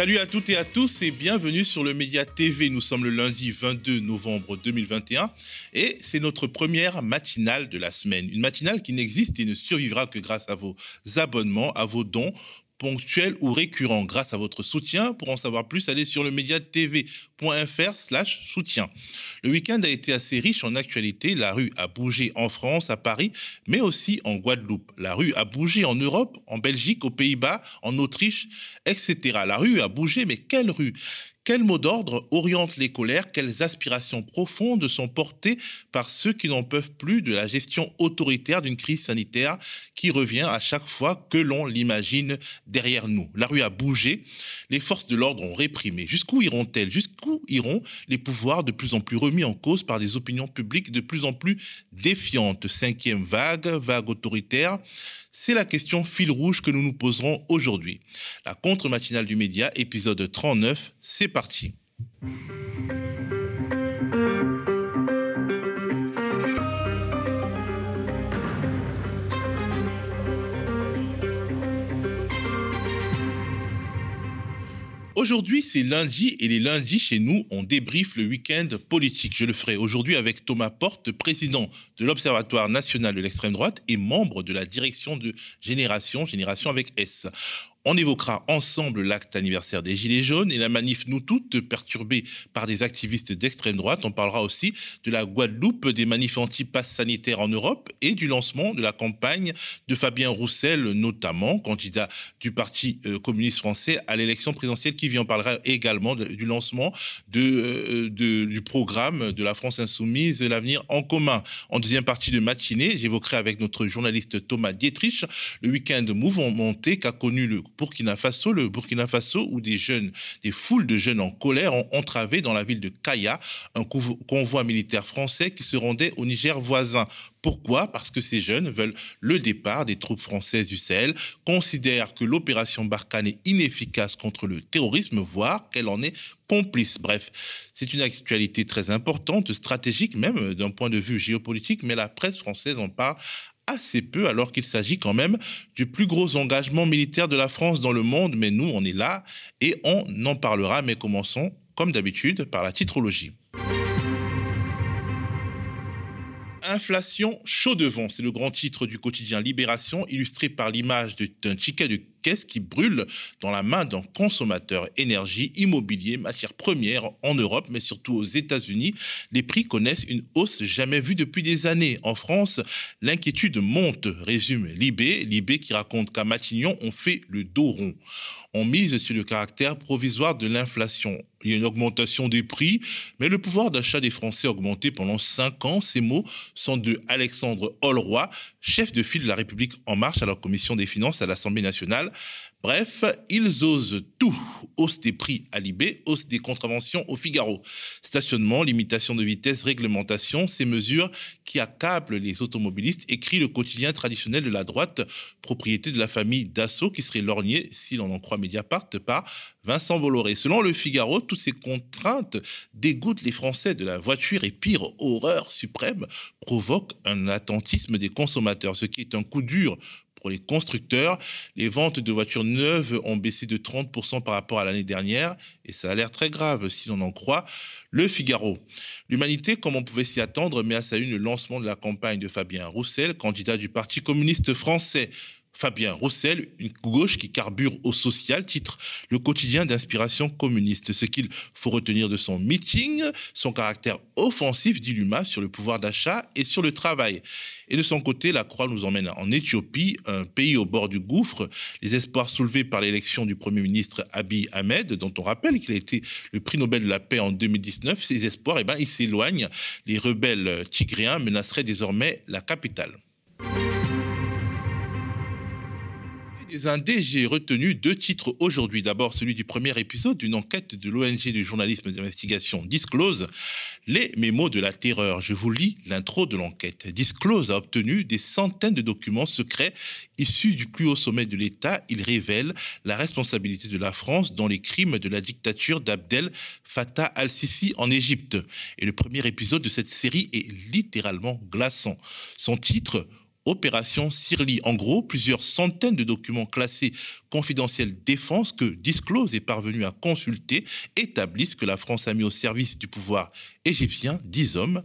Salut à toutes et à tous et bienvenue sur le Média TV. Nous sommes le lundi 22 novembre 2021 et c'est notre première matinale de la semaine. Une matinale qui n'existe et ne survivra que grâce à vos abonnements, à vos dons ponctuels ou récurrents. Grâce à votre soutien, pour en savoir plus, allez sur le médiatv.fr slash soutien. Le week-end a été assez riche en actualité. La rue a bougé en France, à Paris, mais aussi en Guadeloupe. La rue a bougé en Europe, en Belgique, aux Pays-Bas, en Autriche, etc. La rue a bougé, mais quelle rue? Quel mot d'ordre oriente les colères Quelles aspirations profondes sont portées par ceux qui n'en peuvent plus de la gestion autoritaire d'une crise sanitaire qui revient à chaque fois que l'on l'imagine derrière nous. La rue a bougé, les forces de l'ordre ont réprimé. Jusqu'où iront-elles? Jusqu'où iront les pouvoirs de plus en plus remis en cause par des opinions publiques de plus en plus défiantes? Cinquième vague, vague autoritaire c'est la question fil rouge que nous nous poserons aujourd'hui. La contre-matinale du média, épisode 39, c'est parti. Aujourd'hui, c'est lundi et les lundis chez nous, on débriefe le week-end politique. Je le ferai aujourd'hui avec Thomas Porte, président de l'Observatoire national de l'extrême droite et membre de la direction de Génération, Génération avec S. On évoquera ensemble l'acte anniversaire des Gilets jaunes et la manif Nous Toutes perturbée par des activistes d'extrême droite. On parlera aussi de la Guadeloupe, des manifs anti-pass sanitaires en Europe et du lancement de la campagne de Fabien Roussel, notamment candidat du Parti euh, communiste français à l'élection présidentielle qui vient. On parlera également du lancement euh, du programme de la France insoumise, l'avenir en commun. En deuxième partie de matinée, j'évoquerai avec notre journaliste Thomas Dietrich le week-end mouvementé qu'a connu le Burkina Faso, le Burkina Faso, où des jeunes, des foules de jeunes en colère ont entravé dans la ville de Kaya un convoi militaire français qui se rendait au Niger voisin. Pourquoi? Parce que ces jeunes veulent le départ des troupes françaises du Sahel, considèrent que l'opération Barkhane est inefficace contre le terrorisme, voire qu'elle en est complice. Bref, c'est une actualité très importante, stratégique même d'un point de vue géopolitique, mais la presse française en parle assez peu alors qu'il s'agit quand même du plus gros engagement militaire de la France dans le monde. Mais nous, on est là et on en parlera. Mais commençons, comme d'habitude, par la titrologie. Inflation chaud devant, c'est le grand titre du quotidien Libération, illustré par l'image d'un ticket de caisse qui brûle dans la main d'un consommateur énergie, immobilier, matières premières en Europe, mais surtout aux États-Unis? Les prix connaissent une hausse jamais vue depuis des années. En France, l'inquiétude monte, résume Libé. Libé qui raconte qu'à Matignon, on fait le dos rond. On mise sur le caractère provisoire de l'inflation. Il y a une augmentation des prix, mais le pouvoir d'achat des Français a augmenté pendant cinq ans. Ces mots sont de Alexandre Holroy, chef de file de la République En Marche à la Commission des Finances à l'Assemblée nationale. Bref, ils osent tout. Hausse des prix à Libé, hausse des contraventions au Figaro. Stationnement, limitation de vitesse, réglementation, ces mesures qui accablent les automobilistes, écrit le quotidien traditionnel de la droite, propriété de la famille Dassault, qui serait lorgné, si l'on en croit Mediapart, par Vincent Bolloré. Selon le Figaro, toutes ces contraintes dégoûtent les Français de la voiture et pire, horreur suprême, provoquent un attentisme des consommateurs, ce qui est un coup dur pour les constructeurs. Les ventes de voitures neuves ont baissé de 30% par rapport à l'année dernière et ça a l'air très grave si l'on en croit le Figaro. L'humanité, comme on pouvait s'y attendre, met à sa une le lancement de la campagne de Fabien Roussel, candidat du Parti communiste français. Fabien Roussel, une gauche qui carbure au social, titre le quotidien d'inspiration communiste. Ce qu'il faut retenir de son meeting, son caractère offensif d'Iluma sur le pouvoir d'achat et sur le travail. Et de son côté, la Croix nous emmène en Éthiopie, un pays au bord du gouffre. Les espoirs soulevés par l'élection du Premier ministre Abiy Ahmed, dont on rappelle qu'il a été le prix Nobel de la paix en 2019, ces espoirs, eh ben, ils s'éloignent. Les rebelles tigréens menaceraient désormais la capitale. Des Indés, j'ai retenu deux titres aujourd'hui. D'abord, celui du premier épisode d'une enquête de l'ONG du journalisme d'investigation Disclose, les mémos de la terreur. Je vous lis l'intro de l'enquête. Disclose a obtenu des centaines de documents secrets issus du plus haut sommet de l'État. Il révèle la responsabilité de la France dans les crimes de la dictature d'Abdel Fattah al-Sisi en Égypte. Et le premier épisode de cette série est littéralement glaçant. Son titre Opération Sirli. En gros, plusieurs centaines de documents classés confidentiels défense que Disclose est parvenu à consulter établissent que la France a mis au service du pouvoir égyptien 10 hommes,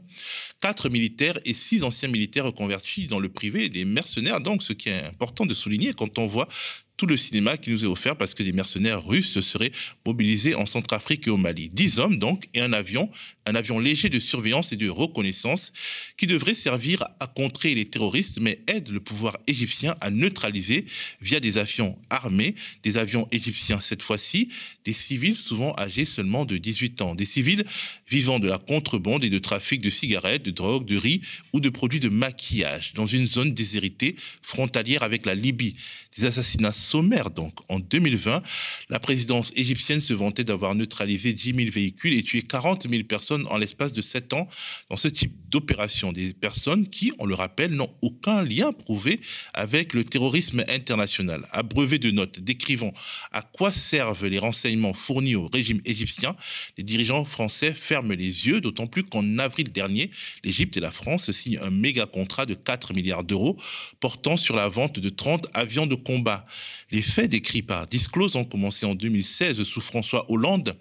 4 militaires et 6 anciens militaires reconvertis dans le privé, des mercenaires. Donc, ce qui est important de souligner quand on voit tout le cinéma qui nous est offert parce que des mercenaires russes seraient mobilisés en Centrafrique et au Mali. Dix hommes donc et un avion, un avion léger de surveillance et de reconnaissance qui devrait servir à contrer les terroristes mais aide le pouvoir égyptien à neutraliser via des avions armés, des avions égyptiens cette fois-ci, des civils souvent âgés seulement de 18 ans, des civils vivant de la contrebande et de trafic de cigarettes, de drogue, de riz ou de produits de maquillage dans une zone déshéritée frontalière avec la Libye. Des assassinats sommaires donc. En 2020, la présidence égyptienne se vantait d'avoir neutralisé 10 000 véhicules et tué 40 000 personnes en l'espace de 7 ans dans ce type d'opération. Des personnes qui, on le rappelle, n'ont aucun lien prouvé avec le terrorisme international. Abreuvé de notes décrivant à quoi servent les renseignements fournis au régime égyptien, les dirigeants français ferment les yeux, d'autant plus qu'en avril dernier, l'Égypte et la France signent un méga contrat de 4 milliards d'euros portant sur la vente de 30 avions de combat. Les faits décrits par Disclose ont commencé en 2016 sous François Hollande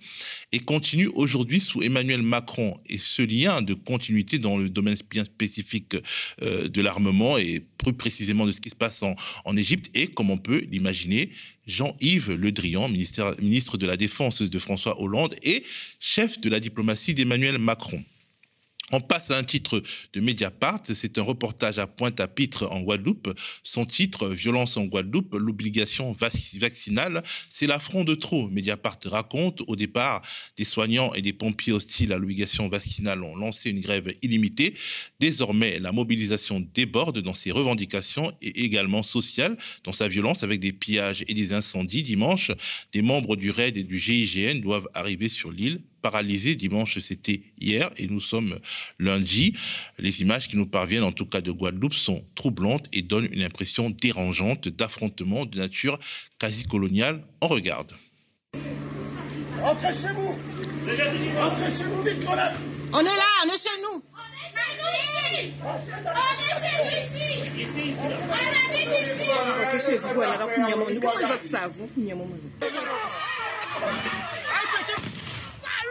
et continuent aujourd'hui sous Emmanuel Macron. Et ce lien de continuité dans le domaine bien spécifique euh, de l'armement et plus précisément de ce qui se passe en, en Égypte est, comme on peut l'imaginer, Jean-Yves Le Drian, ministre de la Défense de François Hollande et chef de la diplomatie d'Emmanuel Macron. On passe à un titre de Mediapart. C'est un reportage à Pointe-à-Pitre en Guadeloupe. Son titre, Violence en Guadeloupe, l'obligation vaccinale, c'est l'affront de trop. Mediapart raconte, au départ, des soignants et des pompiers hostiles à l'obligation vaccinale ont lancé une grève illimitée. Désormais, la mobilisation déborde dans ses revendications et également sociale, dans sa violence avec des pillages et des incendies. Dimanche, des membres du RAID et du GIGN doivent arriver sur l'île paralysé. Dimanche, c'était hier et nous sommes lundi. Les images qui nous parviennent, en tout cas de Guadeloupe, sont troublantes et donnent une impression dérangeante d'affrontement de nature quasi coloniale. On regarde. Entrez chez vous Entrez chez vous vite, on, on est là, on est chez nous On est chez nous ici On est chez nous ici Ici, ici On habite ici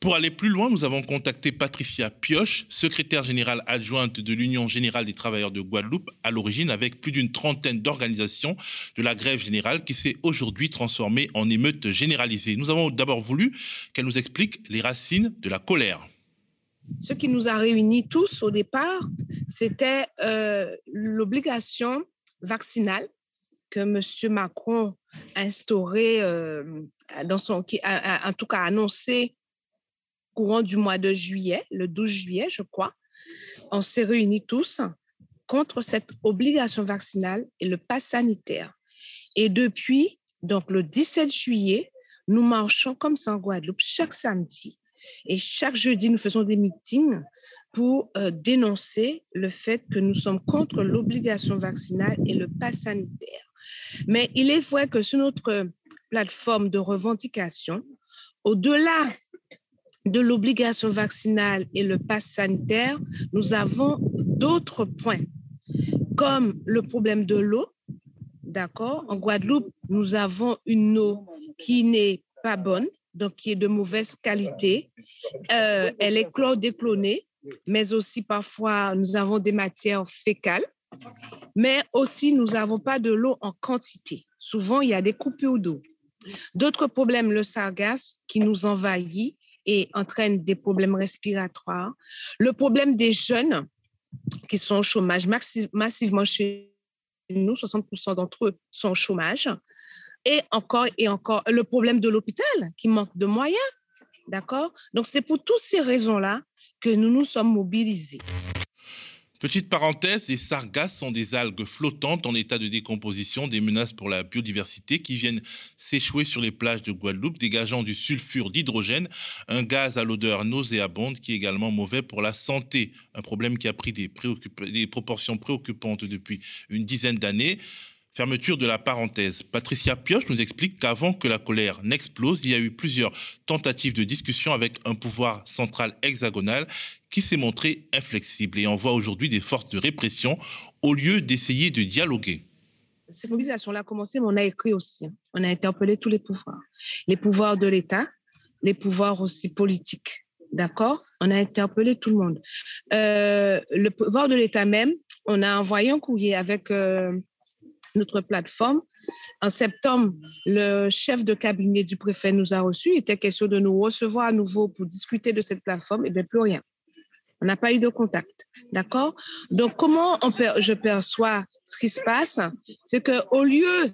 Pour aller plus loin, nous avons contacté Patricia Pioche, secrétaire générale adjointe de l'Union générale des travailleurs de Guadeloupe, à l'origine avec plus d'une trentaine d'organisations de la grève générale qui s'est aujourd'hui transformée en émeute généralisée. Nous avons d'abord voulu qu'elle nous explique les racines de la colère. Ce qui nous a réunis tous au départ, c'était euh, l'obligation vaccinale que M. Macron a instaurée, euh, dans son, en tout cas annoncé courant du mois de juillet, le 12 juillet, je crois, on s'est réunis tous contre cette obligation vaccinale et le pass sanitaire. Et depuis, donc le 17 juillet, nous marchons comme ça en Guadeloupe chaque samedi. Et chaque jeudi, nous faisons des meetings pour euh, dénoncer le fait que nous sommes contre l'obligation vaccinale et le pass sanitaire. Mais il est vrai que sur notre plateforme de revendication, au-delà de l'obligation vaccinale et le pass sanitaire, nous avons d'autres points, comme le problème de l'eau. D'accord? En Guadeloupe, nous avons une eau qui n'est pas bonne, donc qui est de mauvaise qualité. Euh, elle est chlordéclonée, mais aussi parfois nous avons des matières fécales. Mais aussi, nous n'avons pas de l'eau en quantité. Souvent, il y a des coupures d'eau. D'autres problèmes, le sargasse qui nous envahit et entraîne des problèmes respiratoires. Le problème des jeunes qui sont au chômage massivement chez nous, 60% d'entre eux sont au chômage. Et encore et encore, le problème de l'hôpital qui manque de moyens. D'accord? Donc, c'est pour toutes ces raisons-là que nous nous sommes mobilisés. Petite parenthèse, les sargasses sont des algues flottantes en état de décomposition, des menaces pour la biodiversité qui viennent s'échouer sur les plages de Guadeloupe, dégageant du sulfure d'hydrogène, un gaz à l'odeur nauséabonde qui est également mauvais pour la santé, un problème qui a pris des, proportions préoccupantes depuis une dizaine d'années. Fermeture de la parenthèse. Patricia Pioche nous explique qu'avant que la colère n'explose, il y a eu plusieurs tentatives de discussion avec un pouvoir central hexagonal qui s'est montré inflexible et envoie aujourd'hui des forces de répression au lieu d'essayer de dialoguer. Cette mobilisation-là a commencé, mais on a écrit aussi. Hein. On a interpellé tous les pouvoirs. Les pouvoirs de l'État, les pouvoirs aussi politiques. D'accord? On a interpellé tout le monde. Euh, le pouvoir de l'État même, on a envoyé un courrier avec euh, notre plateforme. En septembre, le chef de cabinet du préfet nous a reçus. Il était question de nous recevoir à nouveau pour discuter de cette plateforme. Et bien, plus rien. On n'a pas eu de contact. D'accord? Donc, comment on je perçois ce qui se passe? C'est qu'au lieu,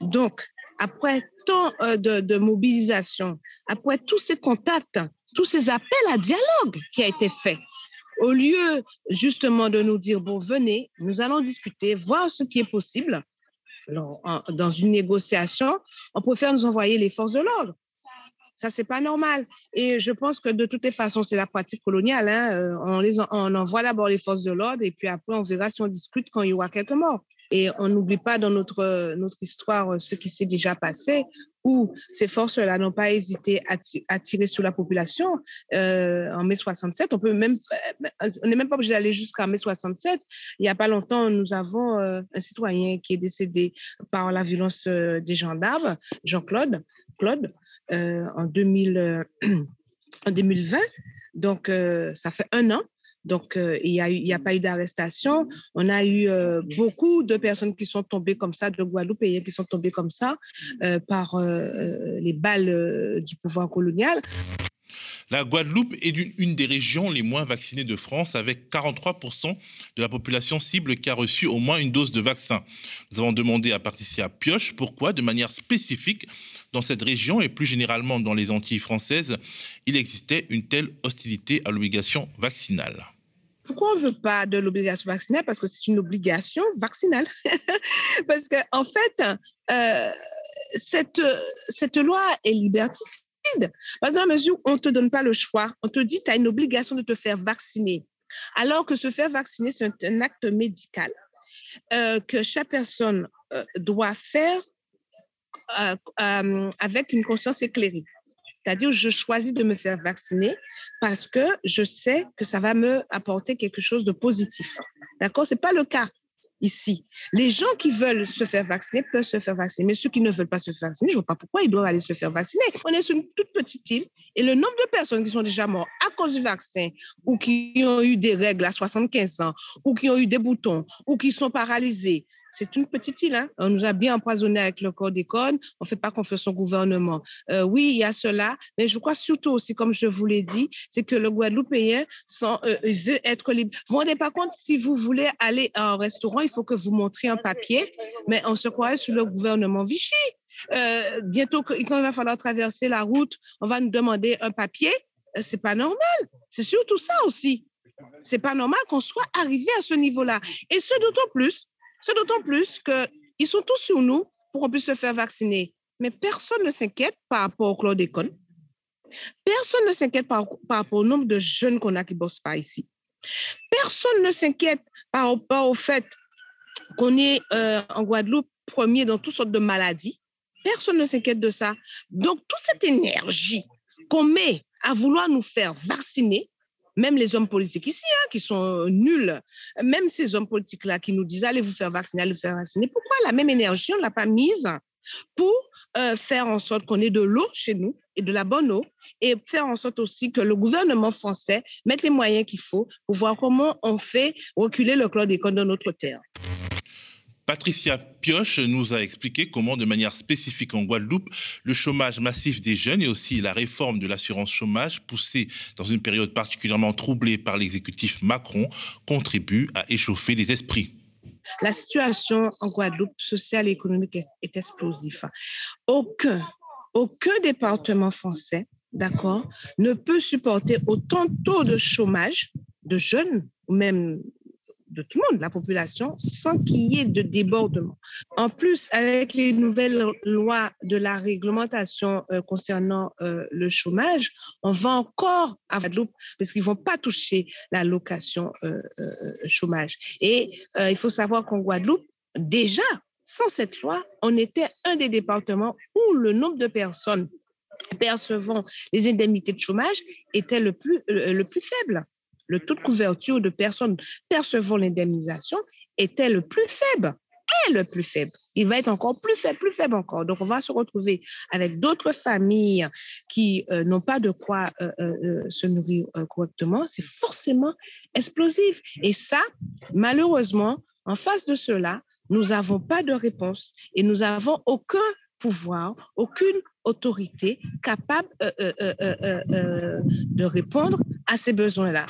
donc, après tant euh, de, de mobilisation, après tous ces contacts, tous ces appels à dialogue qui a été fait, au lieu justement de nous dire, bon, venez, nous allons discuter, voir ce qui est possible, dans une négociation, on préfère nous envoyer les forces de l'ordre. Ça, c'est pas normal. Et je pense que de toutes les façons, c'est la pratique coloniale. Hein. Euh, on, les, on envoie d'abord les forces de l'ordre et puis après, on verra si on discute quand il y aura quelques morts. Et on n'oublie pas dans notre, notre histoire ce qui s'est déjà passé, où ces forces-là n'ont pas hésité à, tirer sur la population euh, en mai 67. On peut même, euh, n'est même pas obligé d'aller jusqu'en mai 67. Il n'y a pas longtemps, nous avons euh, un citoyen qui est décédé par la violence des gendarmes, Jean-Claude, Claude, en, 2000, en 2020. Donc, ça fait un an donc, euh, il n'y a, pas eu d'arrestation. On a eu euh, beaucoup de personnes qui sont tombées comme ça, de Guadeloupéens qui sont tombées comme ça euh, par les balles du pouvoir colonial. La Guadeloupe est une, des régions les moins vaccinées de France, avec 43% de la population cible qui a reçu au moins une dose de vaccin. Nous avons demandé à Patricia Pioche pourquoi, de manière spécifique, dans cette région et plus généralement dans les Antilles françaises, il existait une telle hostilité à l'obligation vaccinale. Pourquoi on ne veut pas de l'obligation vaccinale? Parce que c'est une obligation vaccinale. Parce qu'en en fait, euh, cette, cette loi est liberticide. Dans la mesure où on ne te donne pas le choix, on te dit tu as une obligation de te faire vacciner. Alors que se faire vacciner, c'est un, acte médical euh, que chaque personne euh, doit faire avec une conscience éclairée. C'est-à-dire, je choisis de me faire vacciner parce que je sais que ça va me apporter quelque chose de positif. D'accord? Ce n'est pas le cas ici. Les gens qui veulent se faire vacciner peuvent se faire vacciner, mais ceux qui ne veulent pas se faire vacciner, je ne vois pas pourquoi ils doivent aller se faire vacciner. On est sur une toute petite île et le nombre de personnes qui sont déjà mortes à cause du vaccin ou qui ont eu des règles à 75 ans ou qui ont eu des boutons ou qui sont paralysés c'est une petite île. Hein. On nous a bien empoisonné avec le des On ne fait pas confiance au gouvernement. Euh, oui, il y a cela, mais je crois surtout aussi, comme je vous l'ai dit, c'est que le Guadeloupéen euh, veut être libre. Vous vous rendez pas compte, si vous voulez aller à un restaurant, il faut que vous montriez un papier, mais on se croirait sur le gouvernement Vichy. Euh, bientôt, quand il va falloir traverser la route, on va nous demander un papier. C'est pas normal. C'est surtout ça aussi. C'est pas normal qu'on soit arrivé à ce niveau-là. Et ce d'autant plus c'est d'autant plus qu'ils sont tous sur nous pour qu'on puisse se faire vacciner. Mais personne ne s'inquiète par rapport au chlordécone. Personne ne s'inquiète par, rapport au nombre de jeunes qu'on a qui ne bossent pas ici. Personne ne s'inquiète par rapport au fait qu'on est euh, en Guadeloupe premier dans toutes sortes de maladies. Personne ne s'inquiète de ça. Donc, toute cette énergie qu'on met à vouloir nous faire vacciner, même les hommes politiques ici, hein, qui sont nuls, même ces hommes politiques-là qui nous disent allez vous faire vacciner, allez vous faire vacciner, pourquoi la même énergie, on ne l'a pas mise pour euh, faire en sorte qu'on ait de l'eau chez nous et de la bonne eau et faire en sorte aussi que le gouvernement français mette les moyens qu'il faut pour voir comment on fait reculer le chlordécone dans notre terre? Patricia Pioche nous a expliqué comment, de manière spécifique en Guadeloupe, le chômage massif des jeunes et aussi la réforme de l'assurance chômage, poussée dans une période particulièrement troublée par l'exécutif Macron, contribuent à échauffer les esprits. La situation en Guadeloupe, sociale et économique, est, explosive. Aucun, aucun département français, d'accord, ne peut supporter autant de taux de chômage de jeunes, ou même de tout le monde, la population, sans qu'il y ait de débordement. En plus, avec les nouvelles lois de la réglementation euh, concernant euh, le chômage, on va encore à Guadeloupe, parce qu'ils ne vont pas toucher la location euh, chômage. Et il faut savoir qu'en Guadeloupe, déjà, sans cette loi, on était un des départements où le nombre de personnes percevant les indemnités de chômage était le plus, le plus faible le taux de couverture de personnes percevant l'indemnisation était le plus faible est le plus faible. Il va être encore plus faible, plus faible encore. Donc, on va se retrouver avec d'autres familles qui euh, n'ont pas de quoi euh, euh, se nourrir correctement. C'est forcément explosif. Et ça, malheureusement, en face de cela, nous n'avons pas de réponse et nous n'avons aucun pouvoir, aucune autorité capable de répondre à ces besoins-là.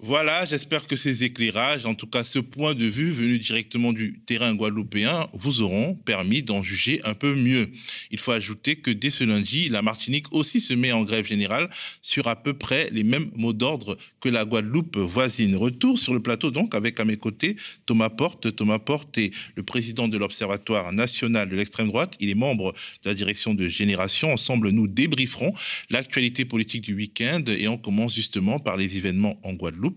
Voilà, j'espère que ces éclairages, en tout cas ce point de vue venu directement du terrain guadeloupéen, vous auront permis d'en juger un peu mieux. Il faut ajouter que dès ce lundi, la Martinique aussi se met en grève générale sur à peu près les mêmes mots d'ordre que la Guadeloupe voisine. Retour sur le plateau donc avec à mes côtés Thomas Porte. Thomas Porte est le président de l'Observatoire national de l'extrême droite. Il est membre de la direction de Génération. Ensemble, nous débrieferons l'actualité politique du week-end et on commence justement par les événements en Guadeloupe.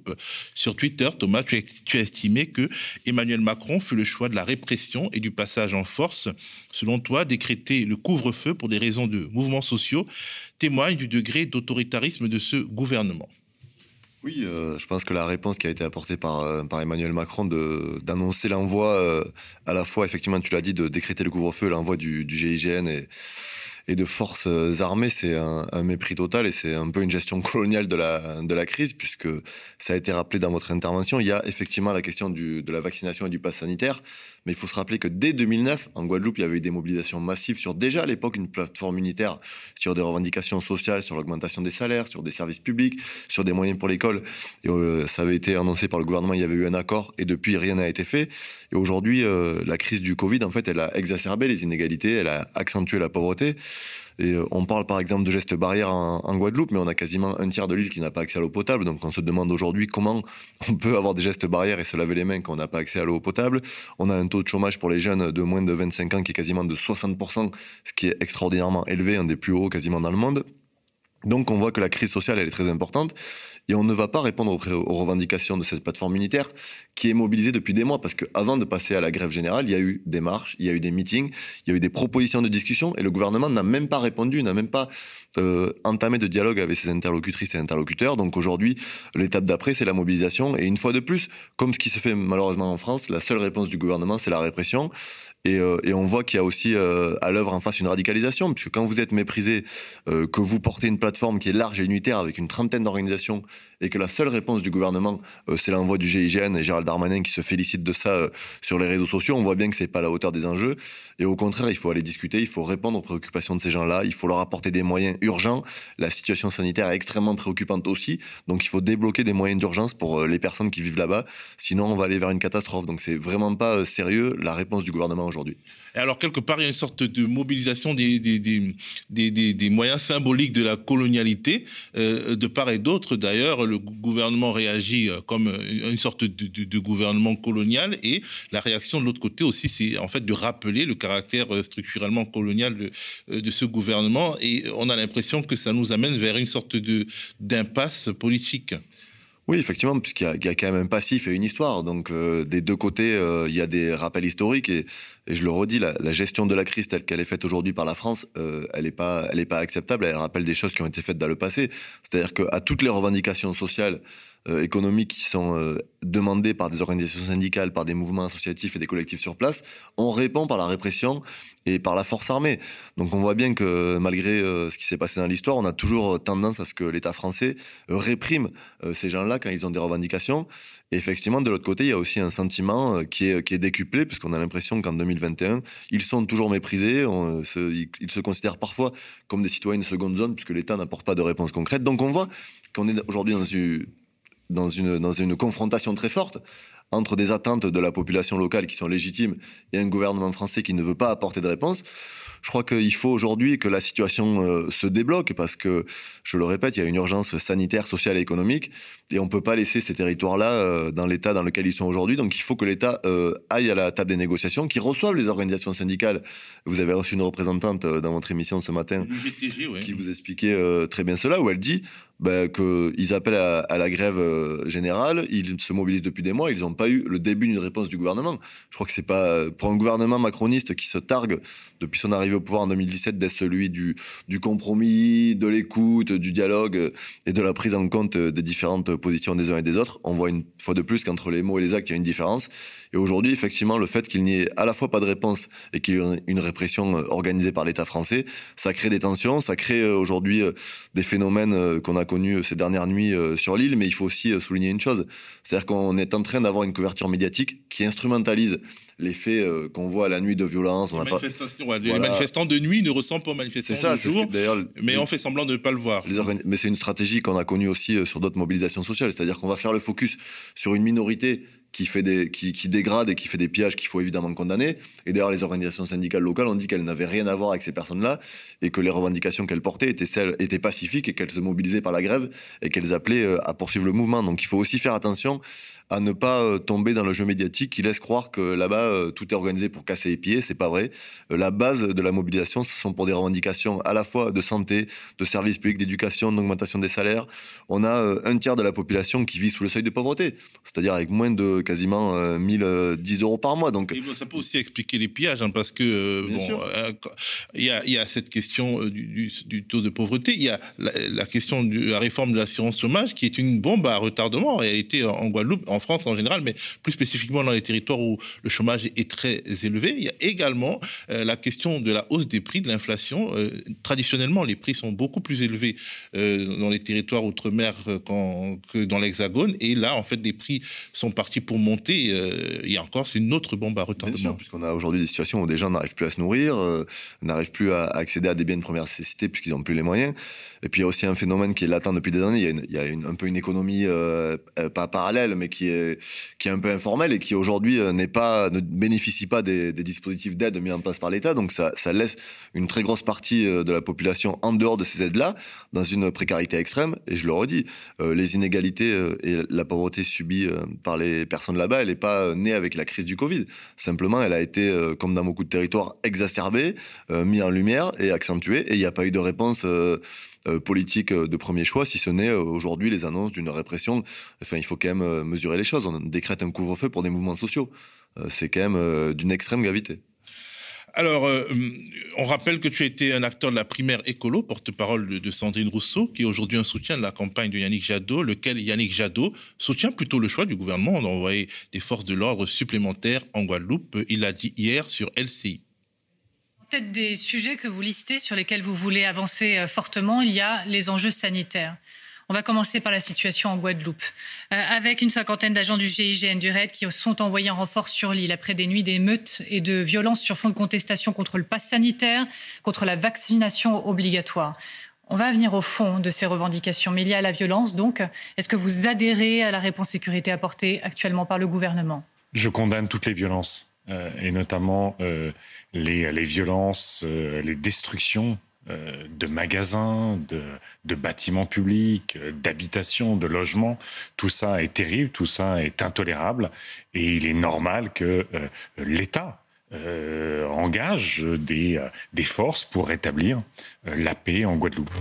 Sur Twitter, Thomas, tu as, estimé que Emmanuel Macron fut le choix de la répression et du passage en force. Selon toi, décréter le couvre-feu pour des raisons de mouvements sociaux témoigne du degré d'autoritarisme de ce gouvernement. Oui, euh, je pense que la réponse qui a été apportée par, euh, Emmanuel Macron d'annoncer l'envoi, euh, à la fois, effectivement, tu l'as dit, de décréter le couvre-feu, l'envoi du GIGN et, et de forces armées, c'est un, mépris total et c'est un peu une gestion coloniale de la, de la crise, puisque ça a été rappelé dans votre intervention. Il y a effectivement la question de la vaccination et du pass sanitaire, mais il faut se rappeler que dès 2009, en Guadeloupe, il y avait eu des mobilisations massives sur déjà à l'époque une plateforme unitaire sur des revendications sociales, sur l'augmentation des salaires, sur des services publics, sur des moyens pour l'école. Euh, ça avait été annoncé par le gouvernement, il y avait eu un accord, et depuis rien n'a été fait. Et aujourd'hui, euh, la crise du Covid, en fait, elle a exacerbé les inégalités, elle a accentué la pauvreté. Et euh, on parle par exemple de gestes barrières en, Guadeloupe, mais on a quasiment un tiers de l'île qui n'a pas accès à l'eau potable. Donc on se demande aujourd'hui comment on peut avoir des gestes barrières et se laver les mains quand on n'a pas accès à l'eau potable. On a un taux de chômage pour les jeunes de moins de 25 ans qui est quasiment de 60%, ce qui est extraordinairement élevé, un des plus hauts quasiment dans le monde. Donc on voit que la crise sociale, elle est très importante et on ne va pas répondre aux, revendications de cette plateforme unitaire qui est mobilisée depuis des mois parce qu'avant de passer à la grève générale, il y a eu des marches, il y a eu des meetings, il y a eu des propositions de discussion et le gouvernement n'a même pas répondu, n'a même pas euh, entamé de dialogue avec ses interlocutrices et interlocuteurs. Donc aujourd'hui, l'étape d'après, c'est la mobilisation et une fois de plus, comme ce qui se fait malheureusement en France, la seule réponse du gouvernement, c'est la répression. Et, euh, et, on voit qu'il y a aussi euh, à l'œuvre en face une radicalisation, puisque quand vous êtes méprisé, euh, que vous portez une plateforme qui est large et unitaire avec une trentaine d'organisations, et que la seule réponse du gouvernement, c'est l'envoi du GIGN et Gérald Darmanin qui se félicite de ça sur les réseaux sociaux, on voit bien que c'est pas à la hauteur des enjeux. Et au contraire, il faut aller discuter, il faut répondre aux préoccupations de ces gens-là, il faut leur apporter des moyens urgents. La situation sanitaire est extrêmement préoccupante aussi, donc il faut débloquer des moyens d'urgence pour les personnes qui vivent là-bas, sinon on va aller vers une catastrophe. Donc c'est vraiment pas sérieux la réponse du gouvernement aujourd'hui. Et alors, quelque part, il y a une sorte de mobilisation des, moyens symboliques de la colonialité, euh, de part et d'autre. D'ailleurs, le gouvernement réagit euh, comme une sorte de, gouvernement colonial, et la réaction de l'autre côté aussi, c'est en fait de rappeler le caractère euh, structurellement colonial de, de ce gouvernement, et on a l'impression que ça nous amène vers une sorte de d'impasse politique. Oui, effectivement, puisqu'il y, a quand même un passif et une histoire. Donc, euh, des deux côtés, euh, il y a des rappels historiques. Et, je le redis, la, gestion de la crise telle qu'elle est faite aujourd'hui par la France, euh, elle n'est pas, pas acceptable. Elle rappelle des choses qui ont été faites dans le passé. C'est-à-dire qu'à toutes les revendications sociales euh, économiques qui sont euh, demandés par des organisations syndicales, par des mouvements associatifs et des collectifs sur place, on répond par la répression et par la force armée. Donc on voit bien que malgré euh, ce qui s'est passé dans l'histoire, on a toujours tendance à ce que l'État français réprime ces gens-là quand ils ont des revendications. Et effectivement, de l'autre côté, il y a aussi un sentiment qui est, qui est décuplé, puisqu'on a l'impression qu'en 2021, ils sont toujours méprisés, se, ils se considèrent parfois comme des citoyens de seconde zone, puisque l'État n'apporte pas de réponse concrète. Donc on voit qu'on est aujourd'hui dans une dans une, dans une confrontation très forte entre des attentes de la population locale qui sont légitimes et un gouvernement français qui ne veut pas apporter de réponse. Je crois qu'il faut aujourd'hui que la situation euh, se débloque parce que, je le répète, il y a une urgence sanitaire, sociale et économique et on ne peut pas laisser ces territoires-là euh, dans l'état dans lequel ils sont aujourd'hui. Donc il faut que l'État euh, aille à la table des négociations, qu'il reçoive les organisations syndicales. Vous avez reçu une représentante dans votre émission ce matin qui vous expliquait très bien cela, où elle dit ben, qu'ils appellent à, la grève euh, générale, ils se mobilisent depuis des mois, ils n'ont pas eu le début d'une réponse du gouvernement. Je crois que c'est pas pour un gouvernement macroniste qui se targue depuis son arrivée au pouvoir en 2017 d'être celui du, du compromis, de l'écoute, du dialogue euh, et de la prise en compte euh, des différentes positions des uns et des autres. On voit une fois de plus qu'entre les mots et les actes, il y a une différence. Et aujourd'hui, effectivement, le fait qu'il n'y ait à la fois pas de réponse et qu'il y ait une répression organisée par l'État français, ça crée des tensions, ça crée aujourd'hui des phénomènes qu'on a connus ces dernières nuits sur l'île, mais il faut aussi souligner une chose, c'est-à-dire qu'on est en train d'avoir une couverture médiatique qui instrumentalise les faits qu'on voit à la nuit de violence. Les, pas- manifestants de nuit ne ressemblent pas aux manifestants ça, de ce jour, d'ailleurs. mais les- on fait semblant de ne pas le voir. les organi- Mais c'est une stratégie qu'on a connue aussi euh, sur d'autres mobilisations sociales, c'est-à-dire qu'on va faire le focus sur une minorité qui fait des qui, dégrade et qui fait des pillages qu'il faut évidemment condamner. Et d'ailleurs, les organisations syndicales locales ont dit qu'elles n'avaient rien à voir avec ces personnes-là et que les revendications qu'elles portaient étaient celles étaient pacifiques et qu'elles se mobilisaient par la grève et qu'elles appelaient euh, à poursuivre le mouvement. Donc, il faut aussi faire attention à ne pas euh, tomber dans le jeu médiatique qui laisse croire que là-bas euh, tout est organisé pour casser les pieds. C'est pas vrai. Euh, la base de la mobilisation, ce sont pour des revendications à la fois de santé, de services publics, d'éducation, d'augmentation des salaires. On a un tiers de la population qui vit sous le seuil de pauvreté, c'est-à-dire avec moins de quasiment euh, 1010 euros par mois. Donc ça peut aussi expliquer les pillages, hein, parce que Bien bon, euh, il y, a, il y a cette question du, du- du taux de pauvreté, il y a la, la question de la réforme de l'assurance chômage, qui est une bombe à retardement en réalité en, en Guadeloupe, en France en général, mais plus spécifiquement dans les territoires où le chômage est très élevé. Il y a également euh, la question de la hausse des prix, de l'inflation. Euh, traditionnellement, les prix sont beaucoup plus élevés euh, dans les territoires outre-mer euh, que dans l'Hexagone, et là, en fait, les prix sont partis pour monter. il y a encore, c'est une autre bombe à Bien retardement. sûr, puisqu'on a aujourd'hui des situations où des gens n'arrivent plus à se nourrir, euh, n'arrivent plus à, accéder à des biens de première nécessité puisqu'ils n'ont plus les moyens. Et puis il y a aussi un phénomène qui est latent depuis des années. Il y a, une- il y a une- un peu une économie euh, pas parallèle, mais qui est qui est un peu informelle et qui aujourd'hui euh, n'est pas ne bénéficie pas des, dispositifs d'aide mis en place par l'État. Donc ça laisse une très grosse partie euh, de la population en dehors de ces aides-là, dans une précarité extrême. Et je le redis, euh, les inégalités euh, et la pauvreté subie euh, par les personnes là-bas, elle n'est pas euh, née avec la crise du Covid. Simplement, elle a été, euh, comme dans beaucoup de territoires, exacerbée, euh, mise en lumière et accentuée. Et il n'y a pas eu de réponse euh, euh, politique euh, de premier choix, si ce n'est euh, aujourd'hui les annonces d'une répression. Enfin, il faut quand même euh, mesurer les choses. On décrète un couvre-feu pour des mouvements sociaux. Euh, C'est quand même euh, d'une extrême gravité. Alors, euh, on rappelle que tu as été un acteur de la primaire écolo, porte-parole de, de Sandrine Rousseau, qui est aujourd'hui un soutien de la campagne de Yannick Jadot, lequel Yannick Jadot soutient plutôt le choix du gouvernement d'envoyer des forces de l'ordre supplémentaires en Guadeloupe. Il l'a dit hier sur LCI. Peut-être des sujets que vous listez sur lesquels vous voulez avancer euh, fortement, il y a les enjeux sanitaires. On va commencer par la situation en Guadeloupe, Euh, avec une cinquantaine d'agents du GIGN du RAID qui sont envoyés en renfort sur l'île après des nuits d'émeutes et de violences sur fond de contestation contre le pass sanitaire, contre la vaccination obligatoire. On va venir au fond de ces revendications, mais il y a la violence. Donc, est-ce que vous adhérez à la réponse sécurité apportée actuellement par le gouvernement? Je condamne toutes les violences, et notamment euh, les, violences, euh, les destructions euh, de magasins, de, bâtiments publics, euh, d'habitations, de logements. Tout ça est terrible, tout ça est intolérable, et il est normal que euh, l'État euh, engage des, euh, forces pour rétablir euh, la paix en Guadeloupe.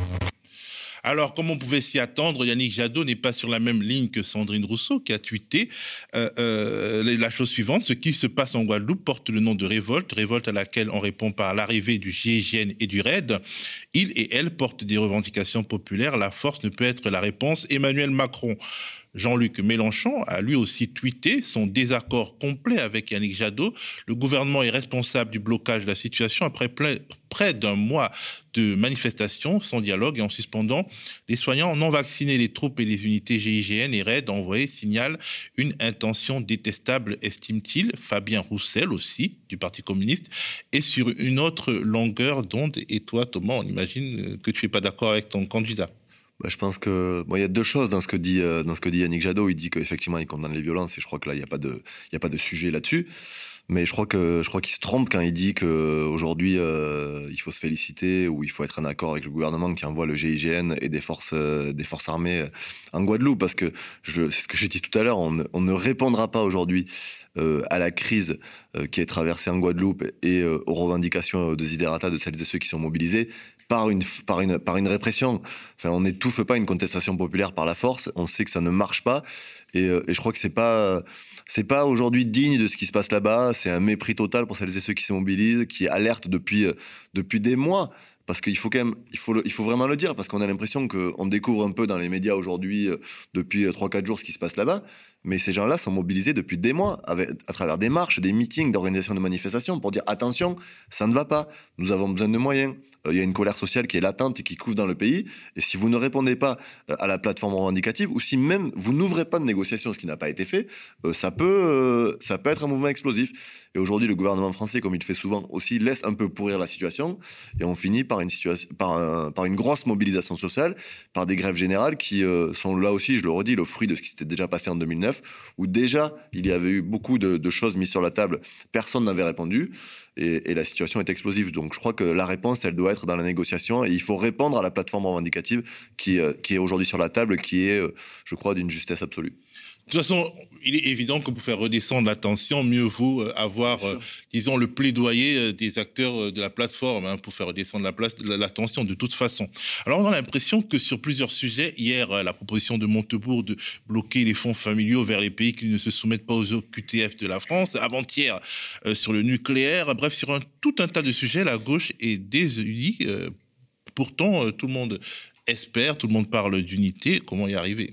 Alors, comme on pouvait s'y attendre, Yannick Jadot n'est pas sur la même ligne que Sandrine Rousseau, qui a tweeté euh, euh, la chose suivante ce qui se passe en Guadeloupe porte le nom de révolte, révolte à laquelle on répond par l'arrivée du GIGN et du RAID. Il et elle portent des revendications populaires. La force ne peut être la réponse. Emmanuel Macron. Jean-Luc Mélenchon a lui aussi tweeté son désaccord complet avec Yannick Jadot. Le gouvernement est responsable du blocage de la situation après près d'un mois de manifestations sans dialogue et en suspendant les soignants non vaccinés. Les troupes et les unités GIGN et RAID envoyées signalent une intention détestable, estime-t-il. Fabien Roussel aussi, du Parti communiste, est sur une autre longueur d'onde. Et toi, Thomas, on imagine que tu n'es pas d'accord avec ton candidat. Bah, je pense que bon, il y a deux choses dans ce que dit euh, dans ce que dit Yannick Jadot. Il dit qu'effectivement il condamne les violences et je crois que là il n'y a pas de il y a pas de sujet là-dessus. Mais je crois que je crois qu'il se trompe quand il dit que aujourd'hui euh, il faut se féliciter ou il faut être en accord avec le gouvernement qui envoie le GIGN et des forces euh, des forces armées en Guadeloupe parce que c'est ce que j'ai dit tout à l'heure on, ne- on ne répondra pas aujourd'hui à la crise qui est traversée en Guadeloupe et aux revendications de Ziderata de celles et ceux qui sont mobilisés par une par une par une répression. Enfin, on n'étouffe pas une contestation populaire par la force. On sait que ça ne marche pas et, euh, je crois que c'est pas pas aujourd'hui digne de ce qui se passe là-bas. C'est un mépris total pour celles et ceux qui se mobilisent, qui alertent depuis euh, depuis des mois. Parce qu'il faut faut, faut vraiment le dire, parce qu'on a l'impression qu'on découvre un peu dans les médias aujourd'hui, euh, depuis 3-4 jours, ce qui se passe là-bas. Mais ces gens-là sont mobilisés depuis des mois, à travers des marches, des meetings, d'organisation de manifestations, pour dire attention, ça ne va pas, nous avons besoin de moyens. Euh, Il y a une colère sociale qui est latente et qui couvre dans le pays. Et si vous ne répondez pas euh, à la plateforme revendicative, ou si même vous n'ouvrez pas de négociation, ce qui n'a pas été fait, euh, ça, peut, ça peut être un mouvement explosif. Et aujourd'hui, le gouvernement français, comme il le fait souvent aussi, laisse un peu pourrir la situation. Et on finit par une, situation, par un- par une grosse mobilisation sociale, par des grèves générales qui sont là aussi, je le redis, le fruit de ce qui s'était déjà passé en 2009, où déjà il y avait eu beaucoup de, choses mises sur la table, personne n'avait répondu, et, la situation est explosive. Donc je crois que la réponse, elle doit être dans la négociation, et il faut répondre à la plateforme revendicative qui, euh, est aujourd'hui sur la table, qui est, euh, je crois, d'une justesse absolue. De toute façon, il est évident que pour faire redescendre la tension, mieux vaut euh, avoir, euh, disons, le plaidoyer euh, des acteurs de la plateforme hein, pour faire redescendre la, place, la, la tension de toute façon. Alors, on a l'impression que sur plusieurs sujets, hier, la proposition de Montebourg de bloquer les fonds familiaux vers les pays qui ne se soumettent pas aux OQTF de la France, avant-hier euh, sur le nucléaire, bref, sur un, tout un tas de sujets, la gauche est désunie. euh, pourtant, tout le monde espère, tout le monde parle d'unité. Comment y arriver?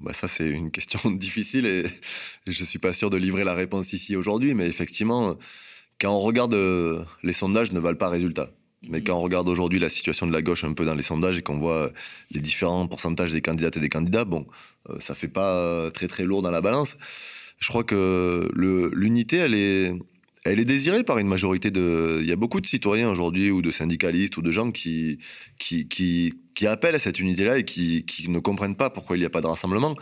Bah ça, c'est une question difficile et, je suis pas sûr de livrer la réponse ici aujourd'hui. Mais effectivement, quand on regarde euh, les sondages, ne valent pas résultat. Mais quand on regarde aujourd'hui la situation de la gauche un peu dans les sondages et qu'on voit les différents pourcentages des candidates et des candidats, bon, euh, ça fait pas euh, très très lourd dans la balance. Je crois que l'unité, elle est, elle est désirée par une majorité de. Il y a beaucoup de citoyens aujourd'hui ou de syndicalistes ou de gens qui, qui, qui, appellent à cette unité-là et qui, qui ne comprennent pas pourquoi il n'y a pas de rassemblement.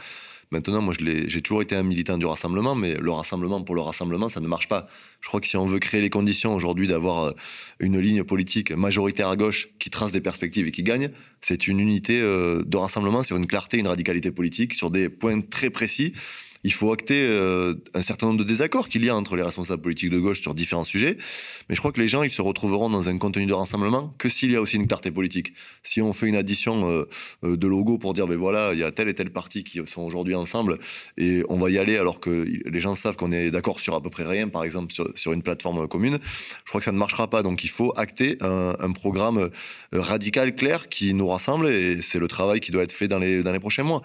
Maintenant, moi, j'ai toujours été un militant du rassemblement, mais le rassemblement pour le rassemblement, ça ne marche pas. Je crois que si on veut créer les conditions aujourd'hui d'avoir euh, une ligne politique majoritaire à gauche qui trace des perspectives et qui gagne, c'est une unité euh, de rassemblement sur une clarté, une radicalité politique, sur des points très précis. Il faut acter euh, un certain nombre de désaccords qu'il y a entre les responsables politiques de gauche sur différents sujets. Mais je crois que les gens, ils se retrouveront dans un contenu de rassemblement que s'il y a aussi une clarté politique. Si on fait une addition euh, euh, de logos pour dire, ben voilà, il y a tel et tel parti qui sont aujourd'hui ensemble et on va y aller alors que les gens savent qu'on est d'accord sur à peu près rien, par exemple sur, une plateforme commune, je crois que ça ne marchera pas. Donc il faut acter un, un programme radical, clair, qui nous rassemble et c'est le travail qui doit être fait dans les, dans les prochains mois.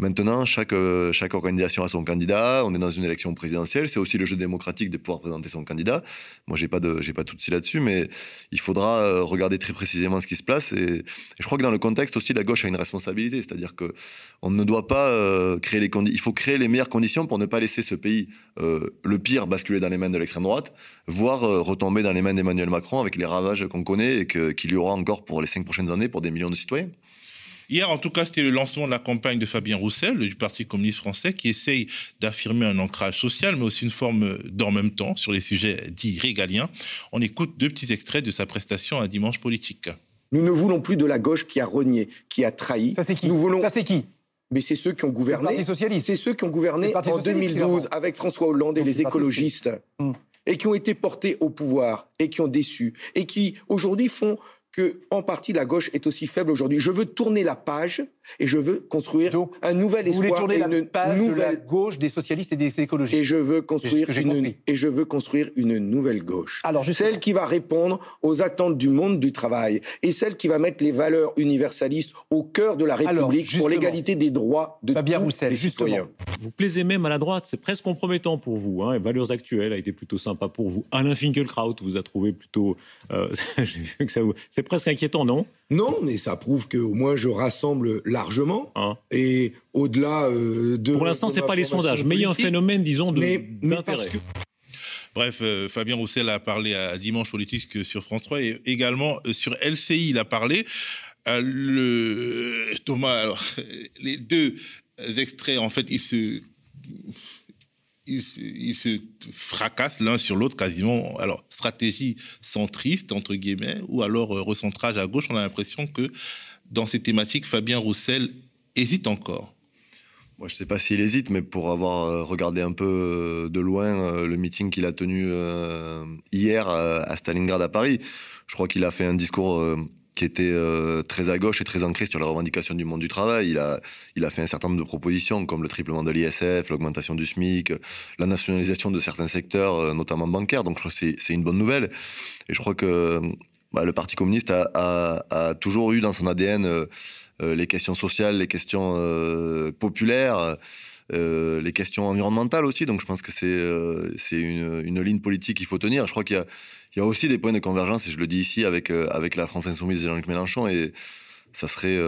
Maintenant, chaque, euh, chaque organisation a son candidat. On est dans une élection présidentielle. C'est aussi le jeu démocratique de pouvoir présenter son candidat. Moi, j'ai pas de, j'ai pas tout de suite là-dessus, mais il faudra euh, regarder très précisément ce qui se passe. Et, je crois que dans le contexte aussi, la gauche a une responsabilité. C'est-à-dire que on ne doit pas euh, créer les conditions. Il faut créer les meilleures conditions pour ne pas laisser ce pays, le pire, basculer dans les mains de l'extrême droite, voire retomber dans les mains d'Emmanuel Macron avec les ravages qu'on connaît et qu'il y aura encore pour les cinq prochaines années pour des millions de citoyens. Hier, en tout cas, c'était le lancement de la campagne de Fabien Roussel, du Parti communiste français, qui essaye d'affirmer un ancrage social, mais aussi une forme d'en même temps sur les sujets dits régaliens. On écoute deux petits extraits de sa prestation à Dimanche Politique. Nous ne voulons plus de la gauche qui a renié, qui a trahi. Ça, c'est qui Nous voulons... Ça, c'est qui Mais c'est ceux qui ont gouverné. Le Parti socialiste. C'est ceux qui ont gouverné en socialiste, 2012 clairement. avec François Hollande et Donc, les écologistes. Et qui ont été portés au pouvoir et qui ont déçu. Et qui aujourd'hui font que, en partie, la gauche est aussi faible aujourd'hui. Je veux tourner la page et je veux construire Donc, un nouvel Vous voulez espoir tourner et la une page de la nouvelle gauche des socialistes et des écologistes. et je veux construire une compris. et je veux construire une nouvelle gauche. Alors, justement- celle qui va répondre aux attentes du monde du travail et celle qui va mettre les valeurs universalistes au cœur de la République pour l'égalité des droits de Fabien tous Roussel, les justement. citoyens. Vous plaisez même à la droite, c'est presque compromettant pour vous. Hein. Et Valeurs actuelles a été plutôt sympa pour vous. Alain Finkielkraut vous a trouvé plutôt. euh, J'ai vu que ça vous. C'est presque inquiétant, non? Non, mais ça prouve qu'au moins je rassemble largement. Hein Et au-delà euh, de. Pour l'instant, de c'est ma pas les sondages, mais il y a un phénomène, disons, d'intérêt. Bref, euh, Fabien Roussel a parlé à Dimanche Politique sur France 3 et également euh, sur LCI, il a parlé. Euh, le, Thomas, alors, les deux extraits, en fait, ils se, ils, se- ils se fracassent l'un sur l'autre quasiment. Alors, stratégie centriste, entre guillemets, ou alors euh, recentrage à gauche. On a l'impression que dans ces thématiques, Fabien Roussel hésite encore. Moi, je sais pas s'il hésite, mais pour avoir euh, regardé un peu euh, de loin euh, le meeting qu'il a tenu hier à Stalingrad à Paris, je crois qu'il a fait un discours qui était très à gauche et très ancré sur les revendications du monde du travail. Il a, il a fait un certain nombre de propositions, comme le triplement de l'ISF, l'augmentation du SMIC, la nationalisation de certains secteurs, notamment bancaires. Donc, je crois que c'est une bonne nouvelle. Et je crois que bah, le Parti communiste a, toujours eu dans son ADN euh, euh, les questions sociales, les questions euh, populaires, les questions environnementales aussi. Donc je pense que c'est une, ligne politique qu'il faut tenir. Je crois qu'il y a, aussi des points de convergence, et je le dis ici avec, la France Insoumise et Jean-Luc Mélenchon. Et ça serait.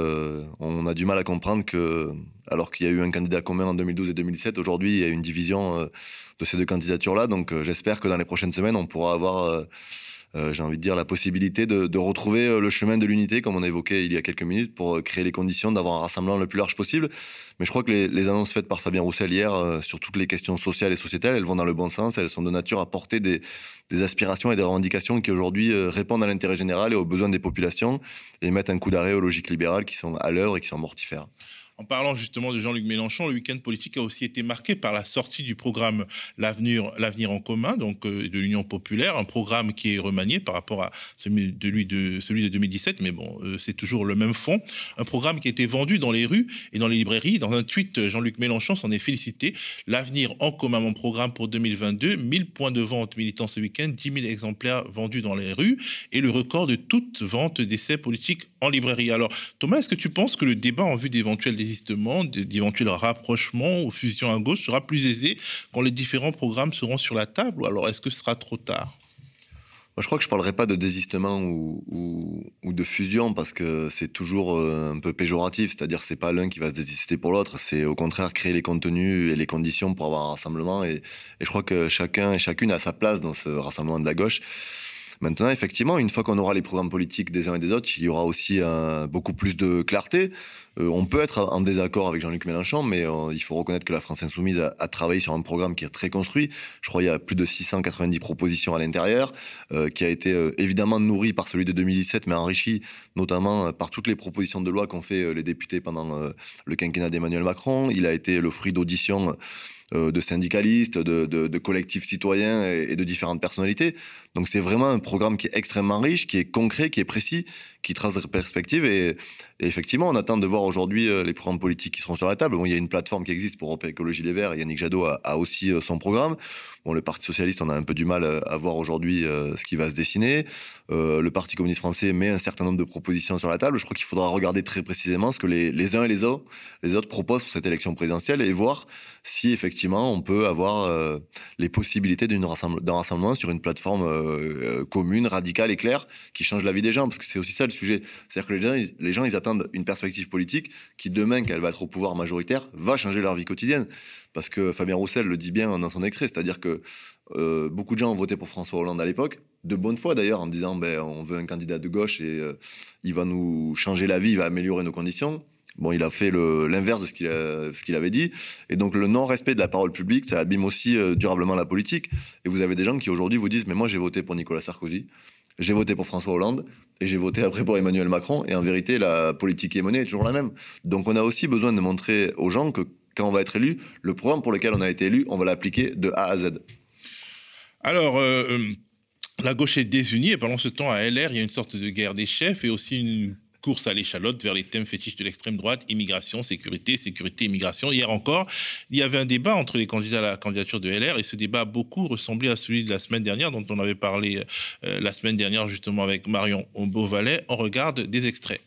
on a du mal à comprendre que, alors qu'il y a eu un candidat commun en 2012 et 2017, aujourd'hui il y a une division de ces deux candidatures-là. Donc j'espère que dans les prochaines semaines, on pourra avoir. Euh, j'ai envie de dire, la possibilité de, retrouver euh, le chemin de l'unité, comme on a évoqué il y a quelques minutes, pour euh, créer les conditions d'avoir un rassemblement le plus large possible. Mais je crois que les, annonces faites par Fabien Roussel hier sur toutes les questions sociales et sociétales, elles vont dans le bon sens, elles sont de nature à porter des, aspirations et des revendications qui aujourd'hui répondent à l'intérêt général et aux besoins des populations et mettent un coup d'arrêt aux logiques libérales qui sont à l'œuvre et qui sont mortifères. En parlant justement de Jean-Luc Mélenchon, le week-end politique a aussi été marqué par la sortie du programme L'avenir, en commun, donc euh, de l'Union populaire, un programme qui est remanié par rapport à celui de, lui de, celui de 2017, mais bon, euh, c'est toujours le même fond. Un programme qui a été vendu dans les rues et dans les librairies. Dans un tweet, Jean-Luc Mélenchon s'en est félicité. L'avenir en commun, mon programme pour 2022, 1000 points de vente militants ce week-end, 10 000 exemplaires vendus dans les rues et le record de toute vente d'essais politiques en librairie. Alors, Thomas, est-ce que tu penses que le débat en vue d'éventuels d'éventuels rapprochements ou fusions à gauche sera plus aisé quand les différents programmes seront sur la table ou alors est-ce que ce sera trop tard? Moi, je crois que je parlerai pas de désistement ou, de fusion parce que c'est toujours euh, un peu péjoratif. C'est-à-dire, c'est pas l'un qui va se désister pour l'autre. C'est au contraire créer les contenus et les conditions pour avoir un rassemblement. Et je crois que chacun et chacune a sa place dans ce rassemblement de la gauche. Maintenant, effectivement, une fois qu'on aura les programmes politiques des uns et des autres, il y aura aussi un- beaucoup plus de clarté. Euh, on peut être en désaccord avec Jean-Luc Mélenchon, mais euh, il faut reconnaître que la France Insoumise a, travaillé sur un programme qui est très construit. Je crois qu'il y a plus de 690 propositions à l'intérieur, euh, qui a été euh, évidemment nourri par celui de 2017, mais enrichi notamment euh, par toutes les propositions de loi qu'ont fait euh, les députés pendant euh, le quinquennat d'Emmanuel Macron. Il a été le fruit d'auditions euh, de syndicalistes, de, de- de collectifs citoyens et, de différentes personnalités. Donc c'est vraiment un programme qui est extrêmement riche, qui est concret, qui est précis, qui trace des perspectives. Et, et effectivement, on attend de voir aujourd'hui euh, les programmes politiques qui seront sur la table. Bon, il y a une plateforme qui existe pour Europe Écologie Les Verts. Yannick Jadot a, a aussi euh, son programme. Bon, le Parti Socialiste, on a un peu du mal euh, à voir aujourd'hui euh, ce qui va se dessiner. Euh, le Parti communiste français met un certain nombre de propositions sur la table. Je crois qu'il faudra regarder très précisément ce que les, uns et les autres, les autres proposent pour cette élection présidentielle et voir si effectivement on peut avoir les possibilités d'un rassemblement sur une plateforme commune, radicale et claire qui change la vie des gens. Parce que c'est aussi ça le sujet. C'est-à-dire que les gens, ils, les gens, ils attendent une perspective politique qui, demain, qu'elle va être au pouvoir majoritaire, va changer leur vie quotidienne. Parce que Fabien Roussel le dit bien dans son extrait, c'est-à-dire que euh, beaucoup de gens ont voté pour François Hollande à l'époque, de bonne foi d'ailleurs, en disant ben, on veut un candidat de gauche et euh, il va nous changer la vie, il va améliorer nos conditions. Bon, il a fait l'inverse de ce qu'il a- ce qu'il avait dit. Et donc, le non-respect de la parole publique, ça abîme aussi euh, durablement la politique. Et vous avez des gens qui aujourd'hui vous disent Mais moi, j'ai voté pour Nicolas Sarkozy, j'ai voté pour François Hollande, et j'ai voté après pour Emmanuel Macron. Et en vérité, la politique qui est menée est toujours la même. Donc, on a aussi besoin de montrer aux gens que quand on va être élu, le programme pour lequel on a été élu, on va l'appliquer de A à Z. Alors, euh, euh, la gauche est désunie et pendant ce temps, à LR, il y a une sorte de guerre des chefs et aussi une course à l'échalote vers les thèmes fétiches de l'extrême droite, immigration, sécurité, sécurité, immigration. Hier encore, il y avait un débat entre les candidats à la candidature de LR et ce débat a beaucoup ressemblé à celui de la semaine dernière dont on avait parlé euh, la semaine dernière justement avec Marion Beauvalet. On regarde des extraits.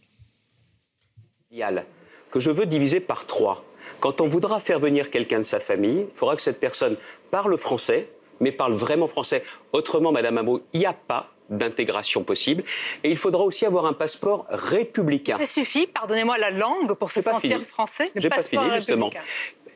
que je veux diviser par trois. Quand on voudra faire venir quelqu'un de sa famille, il faudra que cette personne parle français, mais parle vraiment français. Autrement, Madame Amo, il n'y a pas d'intégration possible. Et il faudra aussi avoir un passeport républicain. Ça suffit, pardonnez-moi la langue pour se pas sentir fini. français? J'ai pas fini, justement.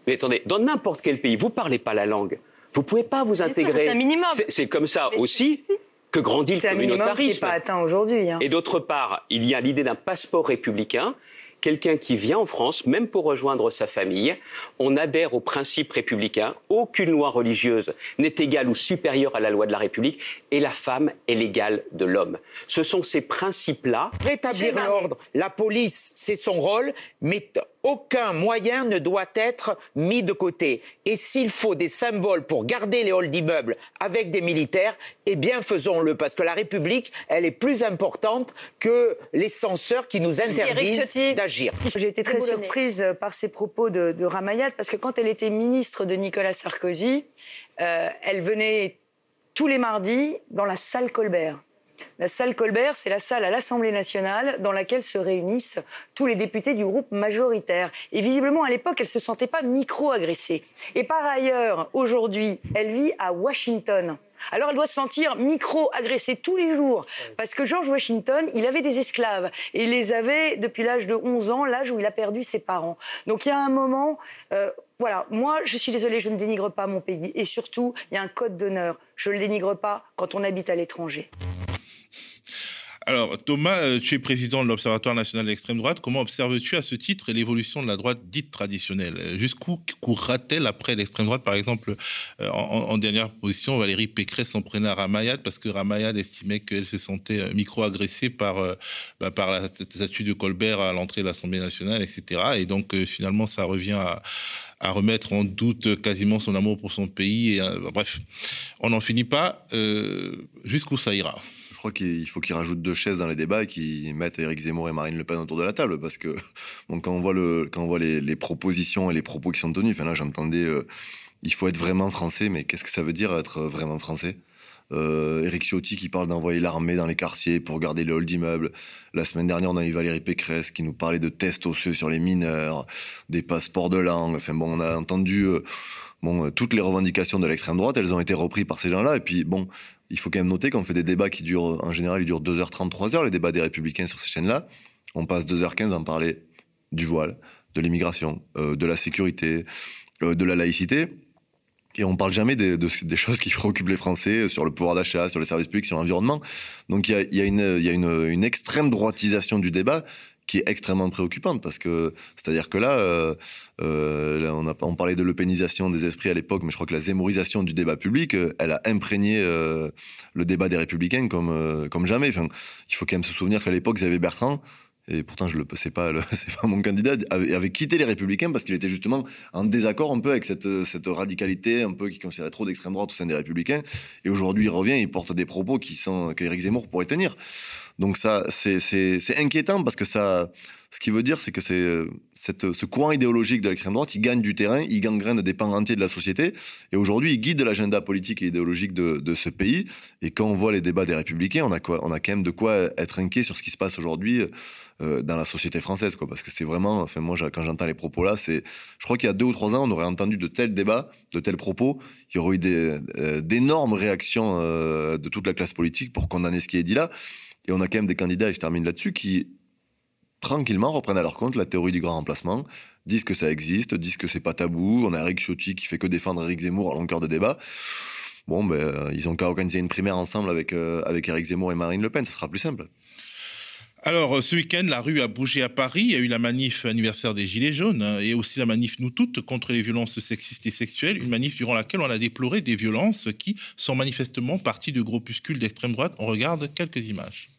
Mais attendez, dans n'importe quel pays, vous parlez pas la langue. Vous pouvez pas vous intégrer. c'est un minimum. C'est- C'est comme ça Mais aussi. que grandit le C'est un minimum qui n'est communautarisme. pas atteint aujourd'hui. hein. Et d'autre part, il y a l'idée d'un passeport républicain. Quelqu'un qui vient en France, même pour rejoindre sa famille, on adhère aux principes républicains. Aucune loi religieuse n'est égale ou supérieure à la loi de la République, et la femme est l'égale de l'homme. Ce sont ces principes-là. Rétablir l'ordre, la police, c'est son rôle, mais aucun moyen ne doit être mis de côté. Et s'il faut des symboles pour garder les halls d'immeubles avec des militaires, eh bien faisons-le, parce que la République, elle est plus importante que les censeurs qui nous interdisent d'agir. J'ai été très surprise euh, par ces propos de, de Ramayad parce que quand elle était ministre de Nicolas Sarkozy, euh, elle venait tous les mardis dans la salle Colbert. La salle Colbert, c'est la salle à l'Assemblée nationale dans laquelle se réunissent tous les députés du groupe majoritaire. Et visiblement, à l'époque, elle ne se sentait pas micro-agressée. Et par ailleurs, aujourd'hui, elle vit à Washington. Alors elle doit se sentir micro-agressée tous les jours. Parce que George Washington, il avait des esclaves. Et il les avait depuis l'âge de 11 ans, l'âge où il a perdu ses parents. Donc il y a un moment, euh, voilà, moi je suis désolée, je ne dénigre pas mon pays. Et surtout, il y a un code d'honneur. Je ne le dénigre pas quand on habite à l'étranger. Alors, Thomas, euh, tu es président de l'Observatoire national de l'extrême droite. Comment observes-tu à ce titre l'évolution de la droite dite traditionnelle? Jusqu'où courra-t-elle après l'extrême droite? Par exemple, euh, en, dernière position, Valérie Pécresse s'en prenait à Ramayad parce que Ramayad estimait qu'elle se sentait euh, micro-agressée par, bah, par la statue de Colbert à l'entrée de l'Assemblée nationale, etc. Et donc, finalement, ça revient à, remettre en doute quasiment son amour pour son pays. Et, bref, on n'en finit pas. Jusqu'où ça ira? Je crois qu'il faut qu'ils rajoutent deux chaises dans les débats et qu'ils mettent Éric Zemmour et Marine Le Pen autour de la table parce que bon, quand on voit, les, propositions et les propos qui sont tenus, enfin là j'entendais euh, il faut être vraiment français, mais qu'est-ce que ça veut dire être vraiment français? Euh, Éric Ciotti qui parle d'envoyer l'armée dans les quartiers pour garder les halls d'immeubles. La semaine dernière, on a eu Valérie Pécresse qui nous parlait de tests osseux sur les mineurs, des passeports de langue. Enfin bon, on a entendu euh, bon, euh, toutes les revendications de l'extrême droite, elles ont été reprises par ces gens-là. Et puis bon, il faut quand même noter qu'on fait des débats qui durent, en général, ils durent 2h30, 3h, les débats des républicains sur ces chaînes-là. On passe 2h15 à en parler du voile, de l'immigration, euh, de la sécurité, euh, de la laïcité. Et on parle jamais des, de- des choses qui préoccupent les Français sur le pouvoir d'achat, sur les services publics, sur l'environnement. Donc il y a, une extrême droitisation du débat qui est extrêmement préoccupante parce que c'est-à-dire que là, euh, euh, on, parlait de l'eupénisation des esprits à l'époque, mais je crois que la zémorisation du débat public, euh, elle a imprégné le débat des républicains comme comme jamais. Enfin, il faut quand même se souvenir qu'à l'époque, Xavier Bertrand, et pourtant je le c'est pas c'est pas mon candidat avait, avait quitté les républicains parce qu'il était justement en désaccord un peu avec cette cette radicalité un peu qui considérait trop d'extrême droite au sein des républicains et aujourd'hui il revient il porte des propos qui sont qu'Éric Zemmour pourrait tenir donc ça c'est inquiétant parce que ça ce qui veut dire c'est que c'est ce courant idéologique de l'extrême droite il gagne du terrain il gangrène des pans entiers de la société. Et aujourd'hui il guide l'agenda politique et idéologique de ce pays. Et quand on voit les débats des républicains on a quand même de quoi être inquiet sur ce qui se passe aujourd'hui euh, dans la société française, parce que c'est vraiment, enfin moi quand j'entends les propos là, je crois qu'il y a deux ou trois ans, on aurait entendu de tels débats, de tels propos, il y aurait eu euh, d'énormes réactions euh, de toute la classe politique pour condamner ce qui est dit là, et on a quand même des candidats, et je termine là-dessus, qui tranquillement reprennent à leur compte la théorie du grand remplacement, disent que ça existe, disent que c'est pas tabou, on a Eric Ciotti qui fait que défendre Eric Zemmour à longueur de débat. Bon, ben, euh, ils ont qu'à organiser une primaire ensemble avec, euh, avec Eric Zemmour et Marine Le Pen, ça sera plus simple. Alors, euh, ce week-end, la rue a bougé à Paris. Il y a eu la manif anniversaire des Gilets jaunes hein, et aussi la manif Nous Toutes contre les violences sexistes et sexuelles. Une manif durant laquelle on a déploré des violences qui sont manifestement parties de groupuscules d'extrême droite. On regarde quelques images.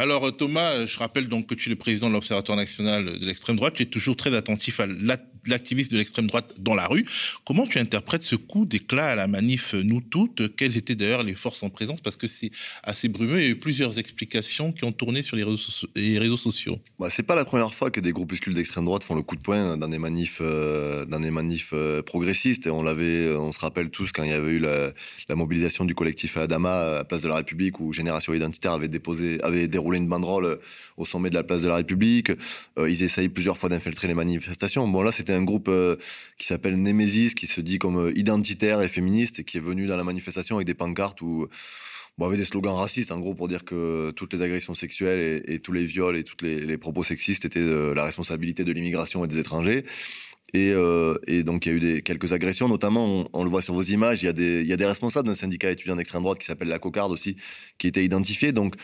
Alors euh, Thomas, euh, je rappelle donc que tu es le président de l'Observatoire national de l'extrême droite. Tu es toujours très attentif à la l'activiste de l'extrême droite dans la rue. Comment tu interprètes ce coup d'éclat à la manif Nous Toutes? Quelles étaient d'ailleurs les forces en présence? Parce que c'est assez brumeux. Il y a eu plusieurs explications qui ont tourné sur les réseaux, sociaux. Bah, c'est pas la première fois que des groupuscules d'extrême droite font le coup de poing dans des manifs, euh, dans des manifs euh, progressistes. On l'avait, on se rappelle tous quand il y avait eu la, mobilisation du collectif Adama à Place de la République, où Génération Identitaire avait déposé, avait déroulé une banderole euh, au sommet de la Place de la République. Euh, ils essayent plusieurs fois d'infiltrer les manifestations. Bon, là, c'était un groupe euh, qui s'appelle Nemesis, qui se dit comme euh, identitaire et féministe, et qui est venu dans la manifestation avec des pancartes où bon, avec des slogans racistes, en gros, pour dire que toutes les agressions sexuelles et, tous les viols et tous les, les propos sexistes étaient euh, la responsabilité de l'immigration et des étrangers. Et, euh, et donc, il y a eu quelques agressions, notamment, on, le voit sur vos images, il y a des, responsables d'un syndicat étudiant d'extrême droite qui s'appelle la Cocarde aussi, qui étaient identifiés. Donc,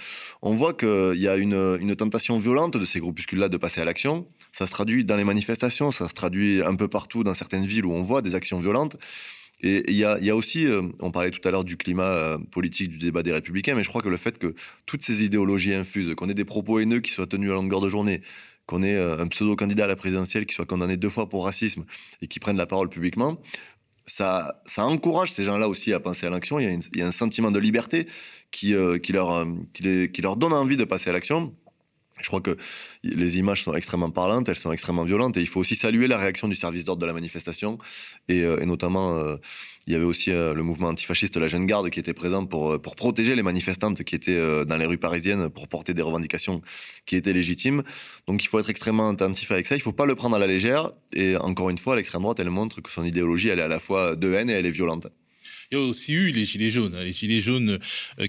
on voit qu'il y a une, tentation violente de ces groupuscules-là de passer à l'action. Ça se traduit dans les manifestations, ça se traduit un peu partout dans certaines villes où on voit des actions violentes. Et il y a, il y a aussi, euh, on parlait tout à l'heure du climat euh, politique, du débat des républicains, mais je crois que le fait que toutes ces idéologies infusent, qu'on ait des propos haineux qui soient tenus à longueur de journée, qu'on ait euh, un pseudo-candidat à la présidentielle qui soit condamné deux fois pour racisme et qui prenne la parole publiquement, ça, encourage ces gens-là aussi à penser à l'action. Il, y a un sentiment de liberté qui, euh, euh, qui, leur donne envie de passer à l'action. Je crois que les images sont extrêmement parlantes, elles sont extrêmement violentes, et il faut aussi saluer la réaction du service d'ordre de la manifestation, et, notamment, il y avait aussi euh, le mouvement antifasciste La Jeune Garde qui était présent pour, euh, pour protéger les manifestantes qui étaient euh, dans les rues parisiennes, pour porter des revendications qui étaient légitimes. Donc il faut être extrêmement attentif avec ça, il faut pas le prendre à la légère, et encore une fois, l'extrême droite, elle montre que son idéologie, elle est à la fois de haine et elle est violente. Il y a aussi eu les Gilets jaunes, hein, les Gilets jaunes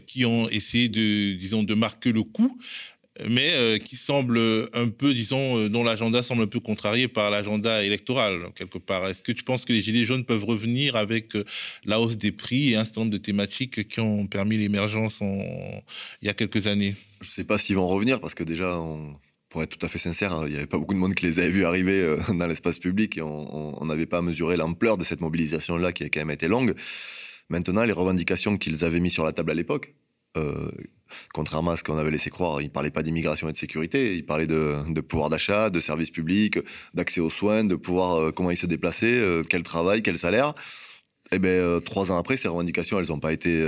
qui ont essayé de, disons, de marquer le coup, mais euh, qui semblent un peu, disons, euh, dont l'agenda semble un peu contrarié par l'agenda électoral, quelque part. Est-ce que tu penses que les Gilets jaunes peuvent revenir avec euh, la hausse des prix et un certain nombre de thématiques qui ont permis l'émergence en... il y a quelques années? Je sais pas s'ils vont revenir parce que déjà, pour être tout à fait sincère, hein, il n'y avait pas beaucoup de monde qui les avait vus arriver dans l'espace public et on n'avait pas mesuré l'ampleur de cette mobilisation-là qui a quand même été longue. Maintenant, les revendications qu'ils avaient mis sur la table à l'époque, contrairement à ce qu'on avait laissé croire, ils ne parlaient pas d'immigration et de sécurité, ils parlaient de, pouvoir d'achat, de services publics, d'accès aux soins, de pouvoir euh, comment ils se déplaçaient, euh, quel travail, quel salaire. Eh ben, euh, trois ans après, ces revendications, elles n'ont pas été,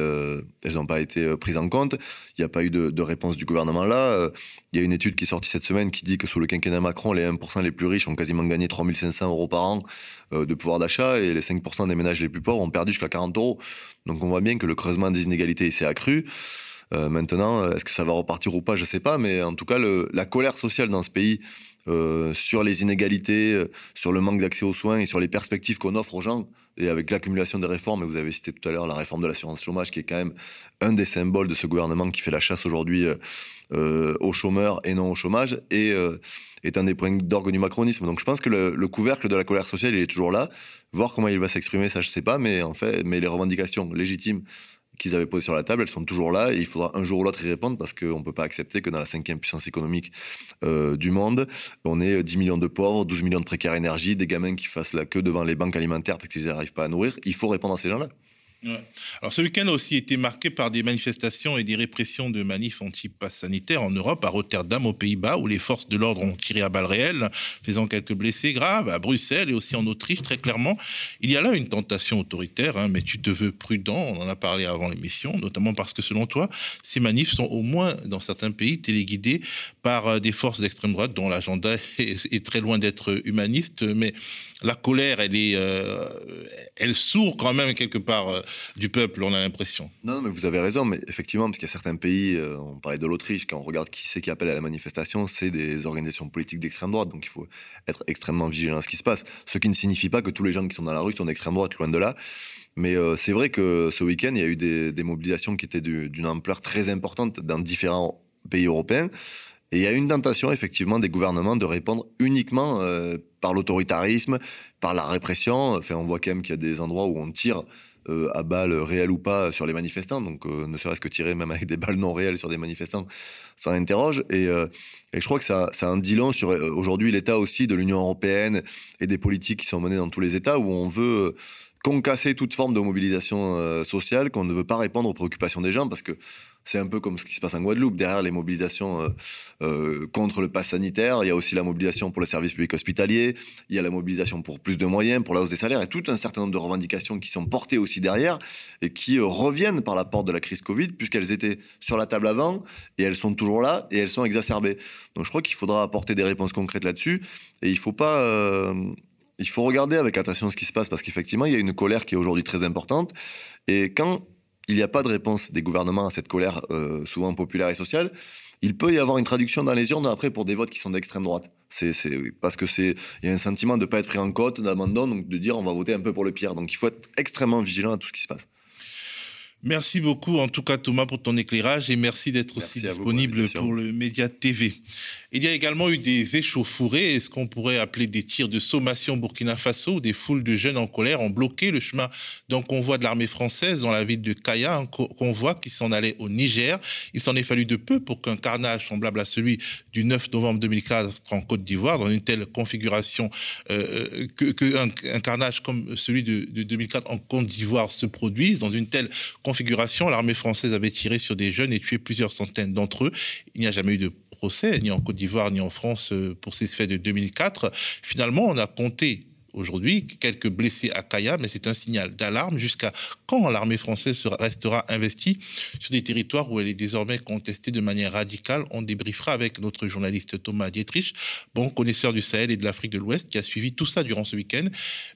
elles ont pas été prises en compte. Il n'y a pas eu de, réponse du gouvernement là. Il y a une étude qui est sortie cette semaine qui dit que sous le quinquennat Macron, les 1% les plus riches ont quasiment gagné 3500 euros par an de pouvoir d'achat et les 5% des ménages les plus pauvres ont perdu jusqu'à 40 euros. Donc on voit bien que le creusement des inégalités s'est accru. Euh, maintenant, euh, est-ce que ça va repartir ou pas Je sais pas, mais en tout cas, la colère sociale dans ce pays euh, sur les inégalités, sur le manque d'accès aux soins et sur les perspectives qu'on offre aux gens, et avec l'accumulation des réformes, et vous avez cité tout à l'heure la réforme de l'assurance chômage, qui est quand même un des symboles de ce gouvernement qui fait la chasse aujourd'hui aux chômeurs et non au chômage, et est un des points d'orgue du macronisme. Donc je pense que le, le couvercle de la colère sociale, il est toujours là. Voir comment il va s'exprimer, ça je sais pas, mais en fait, mais les revendications légitimes qu'ils avaient posées sur la table, elles sont toujours là et il faudra un jour ou l'autre y répondre parce qu'on ne peut pas accepter que dans la cinquième puissance économique euh, du monde, on ait 10 millions de pauvres, 12 millions de précaires énergie, des gamins qui fassent la queue devant les banques alimentaires parce qu'ils n'arrivent pas à nourrir. Il faut répondre à ces gens-là. Alors ce week-end a aussi été marqué par des manifestations et des répressions de manifs anti-pass sanitaire en Europe, à Rotterdam aux Pays-Bas, où les forces de l'ordre ont tiré à balles réelles, faisant quelques blessés graves, à Bruxelles et aussi en Autriche, très clairement. Il y a là une tentation autoritaire, hein, mais tu te veux prudent, on en a parlé avant l'émission, notamment parce que selon toi, ces manifs sont au moins dans certains pays téléguidés par euh, des forces d'extrême droite dont l'agenda est, est très loin d'être humaniste, mais la colère, elle est, euh, elle sourd quand même quelque part euh, du peuple, on a l'impression. Non, mais vous avez raison, mais effectivement, parce qu'il y a certains pays, euh, on parlait de l'Autriche, quand on regarde qui c'est qui appelle à la manifestation, c'est des organisations politiques d'extrême droite, donc il faut être extrêmement vigilant à ce qui se passe. Ce qui ne signifie pas que tous les gens qui sont dans la rue sont d'extrême droite, loin de là. Mais c'est vrai que ce week-end, il y a eu des, mobilisations qui étaient du- d'une ampleur très importante dans différents pays européens. Et il y a une tentation, effectivement, des gouvernements de répondre uniquement euh, par l'autoritarisme, par la répression. Enfin, on voit quand même qu'il y a des endroits où on tire euh, à balles réelles ou pas sur les manifestants. Donc, euh, ne serait-ce que tirer même avec des balles non réelles sur des manifestants, ça interroge. Et, je crois que ça, ça en dit sur aujourd'hui l'état aussi de l'Union européenne et des politiques qui sont menées dans tous les États où on veut concasser toute forme de mobilisation sociale, qu'on ne veut pas répondre aux préoccupations des gens parce que C'est un peu comme ce qui se passe en Guadeloupe. Derrière les mobilisations euh, euh, contre le pass sanitaire, il y a aussi la mobilisation pour le service public hospitalier, il y a la mobilisation pour plus de moyens, pour la hausse des salaires, et tout un certain nombre de revendications qui sont portées aussi derrière et qui euh, reviennent par la porte de la crise Covid, puisqu'elles étaient sur la table avant, et elles sont toujours là, et elles sont exacerbées. Donc je crois qu'il faudra apporter des réponses concrètes là-dessus, et il faut pas... il faut regarder avec attention ce qui se passe, parce qu'effectivement, il y a une colère qui est aujourd'hui très importante, et quand il n'y a pas de réponse des gouvernements à cette colère euh, souvent populaire et sociale, il peut y avoir une traduction dans les urnes après pour des votes qui sont d'extrême droite. C'est parce que c'est il y a un sentiment de ne pas être pris en côte, d'abandon, donc de dire on va voter un peu pour le pire. Donc il faut être extrêmement vigilant à tout ce qui se passe. Merci beaucoup, en tout cas, Thomas, pour ton éclairage et merci d'être aussi disponible pour, le Média TV. Il y a également eu des échauffourées et ce qu'on pourrait appeler des tirs de sommation au Burkina Faso où des foules de jeunes en colère ont bloqué le chemin d'un convoi de l'armée française dans la ville de Kaya, un convoi qui s'en allait au Niger. Il s'en est fallu de peu pour qu'un carnage semblable à celui du 9 novembre 2004 en Côte d'Ivoire, dans une telle configuration, euh, que, que un, carnage comme celui de, de 2004 en Côte d'Ivoire se produise, dans une telle configuration, l'armée française avait tiré sur des jeunes et tué plusieurs centaines d'entre eux. Il n'y a jamais eu de procès, ni en Côte d'Ivoire, ni en France, euh, pour ces faits de 2004. Finalement, on a compté aujourd'hui quelques blessés à Kaya, mais c'est un signal d'alarme. Jusqu'à quand l'armée française restera investie sur des territoires où elle est désormais contestée de manière radicale On débriefera avec notre journaliste Thomas Dietrich, bon connaisseur du Sahel et de l'Afrique de l'Ouest, qui a suivi tout ça durant ce week-end.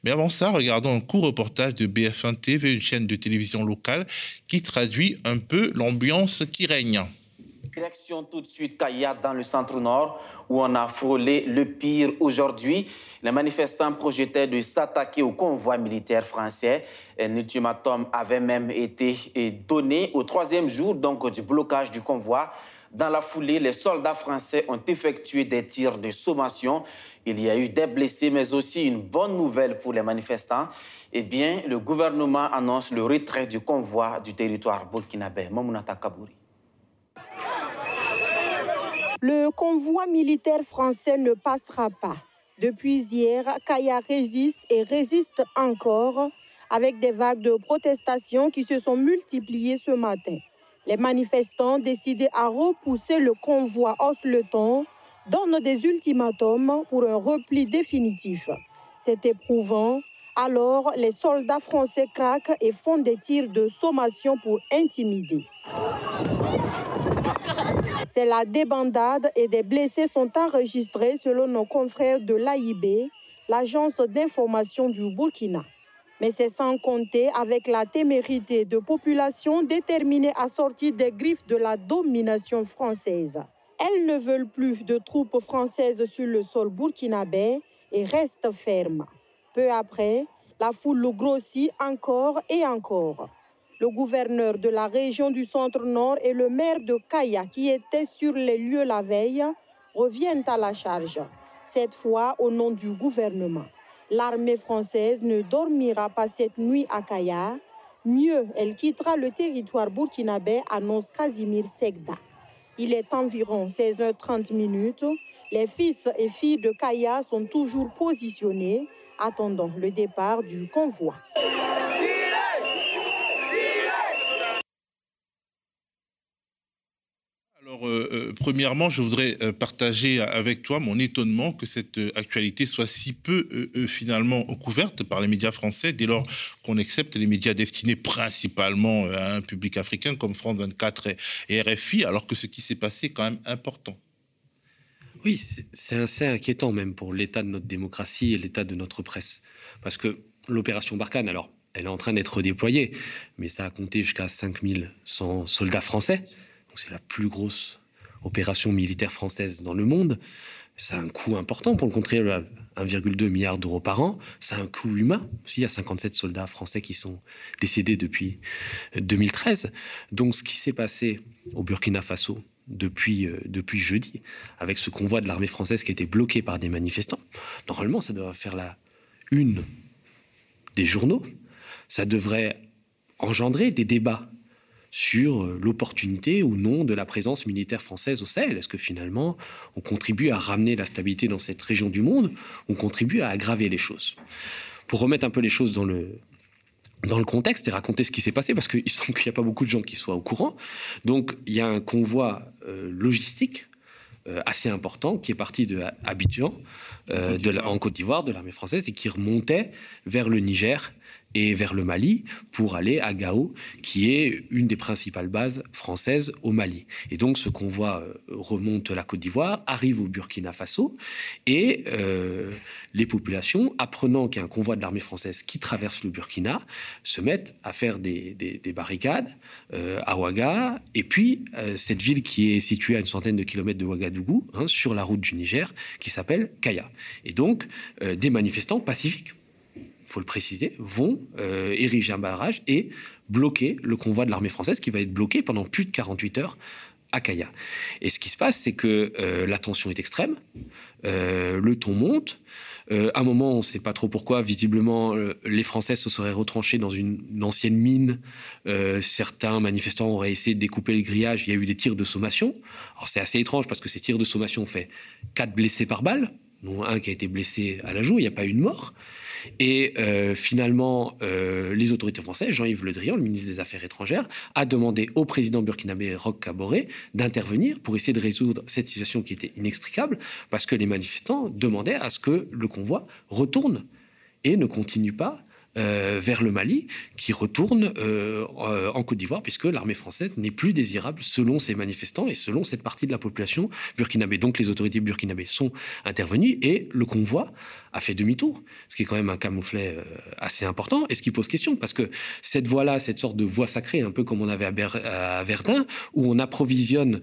Mais avant ça, regardons un court reportage de BF1 TV, une chaîne de télévision locale, qui traduit un peu l'ambiance qui règne. Direction tout de suite Kaya dans le centre nord où on a frôlé le pire aujourd'hui. Les manifestants projetaient de s'attaquer au convoi militaire français. Un ultimatum avait même été donné au troisième jour donc du blocage du convoi. Dans la foulée, les soldats français ont effectué des tirs de sommation. Il y a eu des blessés, mais aussi une bonne nouvelle pour les manifestants. Eh bien, le gouvernement annonce le retrait du convoi du territoire burkinabé. Mamounata Kabouri. Le convoi militaire français ne passera pas. Depuis hier, Kaya résiste et résiste encore avec des vagues de protestations qui se sont multipliées ce matin. Les manifestants décidés à repousser le convoi Osleton donnent des ultimatums pour un repli définitif. C'est éprouvant. Alors, les soldats français craquent et font des tirs de sommation pour intimider. C'est la débandade et des blessés sont enregistrés selon nos confrères de l'AIB, l'agence d'information du Burkina. Mais c'est sans compter avec la témérité de populations déterminées à sortir des griffes de la domination française. Elles ne veulent plus de troupes françaises sur le sol burkinabé et restent fermes. Peu après, la foule grossit encore et encore. Le gouverneur de la région du centre-nord et le maire de Kaya, qui étaient sur les lieux la veille, reviennent à la charge, cette fois au nom du gouvernement. L'armée française ne dormira pas cette nuit à Kaya. Mieux, elle quittera le territoire burkinabé, annonce Casimir Segda. Il est environ 16h30 minutes. Les fils et filles de Kaya sont toujours positionnés, attendant le départ du convoi. Alors, euh, euh, premièrement, je voudrais euh, partager avec toi mon étonnement que cette actualité soit si peu finalement couverte par les médias français, dès lors qu'on accepte les médias destinés principalement à un public africain comme France 24 et, RFI, alors que ce qui s'est passé est quand même important. Oui, c'est assez inquiétant même pour l'état de notre démocratie et l'état de notre presse. Parce que l'opération Barkhane, alors, elle est en train d'être déployée, mais ça a compté jusqu'à 5100 soldats français c'est la plus grosse opération militaire française dans le monde. Ça a un coût important pour le contribuable, 1,2 milliard d'euros par an. Ça a un coût humain. Aussi, il y a 57 soldats français qui sont décédés depuis 2013. Donc, ce qui s'est passé au Burkina Faso depuis, euh, depuis jeudi, avec ce convoi de l'armée française qui a été bloqué par des manifestants, normalement, ça devrait faire la une des journaux. Ça devrait engendrer des débats sur euh, l'opportunité ou non de la présence militaire française au Sahel. Est-ce que finalement, on contribue à ramener la stabilité dans cette région du monde On contribue à aggraver les choses? Pour remettre un peu les choses dans le, dans le contexte et raconter ce qui s'est passé parce qu'il semble n'y a pas beaucoup de gens qui soient au courant. Donc il y a un convoi euh, logistique euh, assez important qui est parti de Abidjan, en Côte d'Ivoire, de l'armée française, et qui remontait vers le Niger et vers le Mali pour aller à Gao, qui est une des principales bases françaises au Mali. Et donc ce convoi euh, remonte la Côte d'Ivoire, arrive au Burkina Faso, et euh, les populations, apprenant qu'il y a un convoi de l'armée française qui traverse le Burkina, se mettent à faire des, barricades euh, à Ouaga, et puis cette ville qui est située à une centaine de kilomètres de Ouagadougou, hein, sur la route du Niger, qui s'appelle Kaya. Et donc des manifestants pacifiques faut le préciser, vont euh, ériger un barrage et bloquer le convoi de l'armée française qui va être bloqué pendant plus de 48 heures à Kaya. Et ce qui se passe, c'est que euh, la tension est extrême, euh, le ton monte. à un moment, on ne sait pas trop pourquoi. Visiblement, les Français se seraient retranchés dans une, ancienne mine. certains manifestants auraient essayé de découper le grillage. Il y a eu des tirs de sommation. Alors c'est assez étrange parce que ces tirs de sommation ont fait quatre blessés par balle, dont un qui a été blessé à la joue. Il n'y a pas eu de mort. Et euh, finalement, euh, les autorités françaises, Jean-Yves Le Drian, le ministre des Affaires étrangères, a demandé au président burkinabé Roch Kaboré d'intervenir pour essayer de résoudre cette situation qui était inextricable, parce que les manifestants demandaient à ce que le convoi retourne et ne continue pas euh, vers le Mali, qui retourne en Côte d'Ivoire, puisque l'armée française n'est plus désirable selon ces manifestants et selon cette partie de la population burkinabé. Donc les autorités burkinabées sont intervenues et le convoi a fait demi-tour, ce qui est quand même un camouflet assez important et ce qui pose question, parce que cette voie-là, cette sorte de voie sacrée, un peu comme on avait à, Verdun, où on approvisionne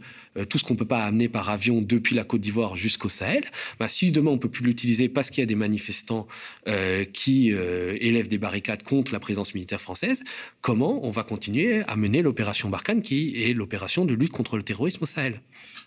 tout ce qu'on ne peut pas amener par avion depuis la Côte d'Ivoire jusqu'au Sahel, bah, si demain on ne peut plus l'utiliser parce qu'il y a des manifestants qui élèvent des barricades contre la présence militaire française, comment on va continuer à mener l'opération Barkhane, qui est l'opération de lutte contre le terrorisme au Sahel?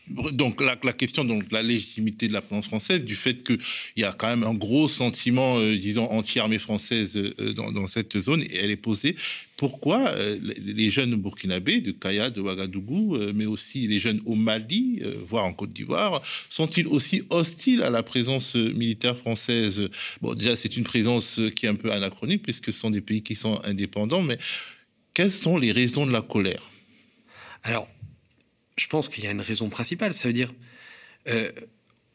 Donc la, question donc la légitimité de la présence française, du fait qu'il y a quand même un gros sentiment, euh, disons, anti-armée française euh, dans, cette zone, et elle est posée. Pourquoi euh, les jeunes burkinabés de Kaya, de Ouagadougou, mais aussi les jeunes au Mali, voire en Côte d'Ivoire, sont-ils aussi hostiles à la présence militaire française? Bon, déjà, c'est une présence qui est un peu anachronique, puisque ce sont des pays qui sont indépendants, mais quelles sont les raisons de la colère? Alors, je pense qu'il y a une raison principale. Ça veut dire,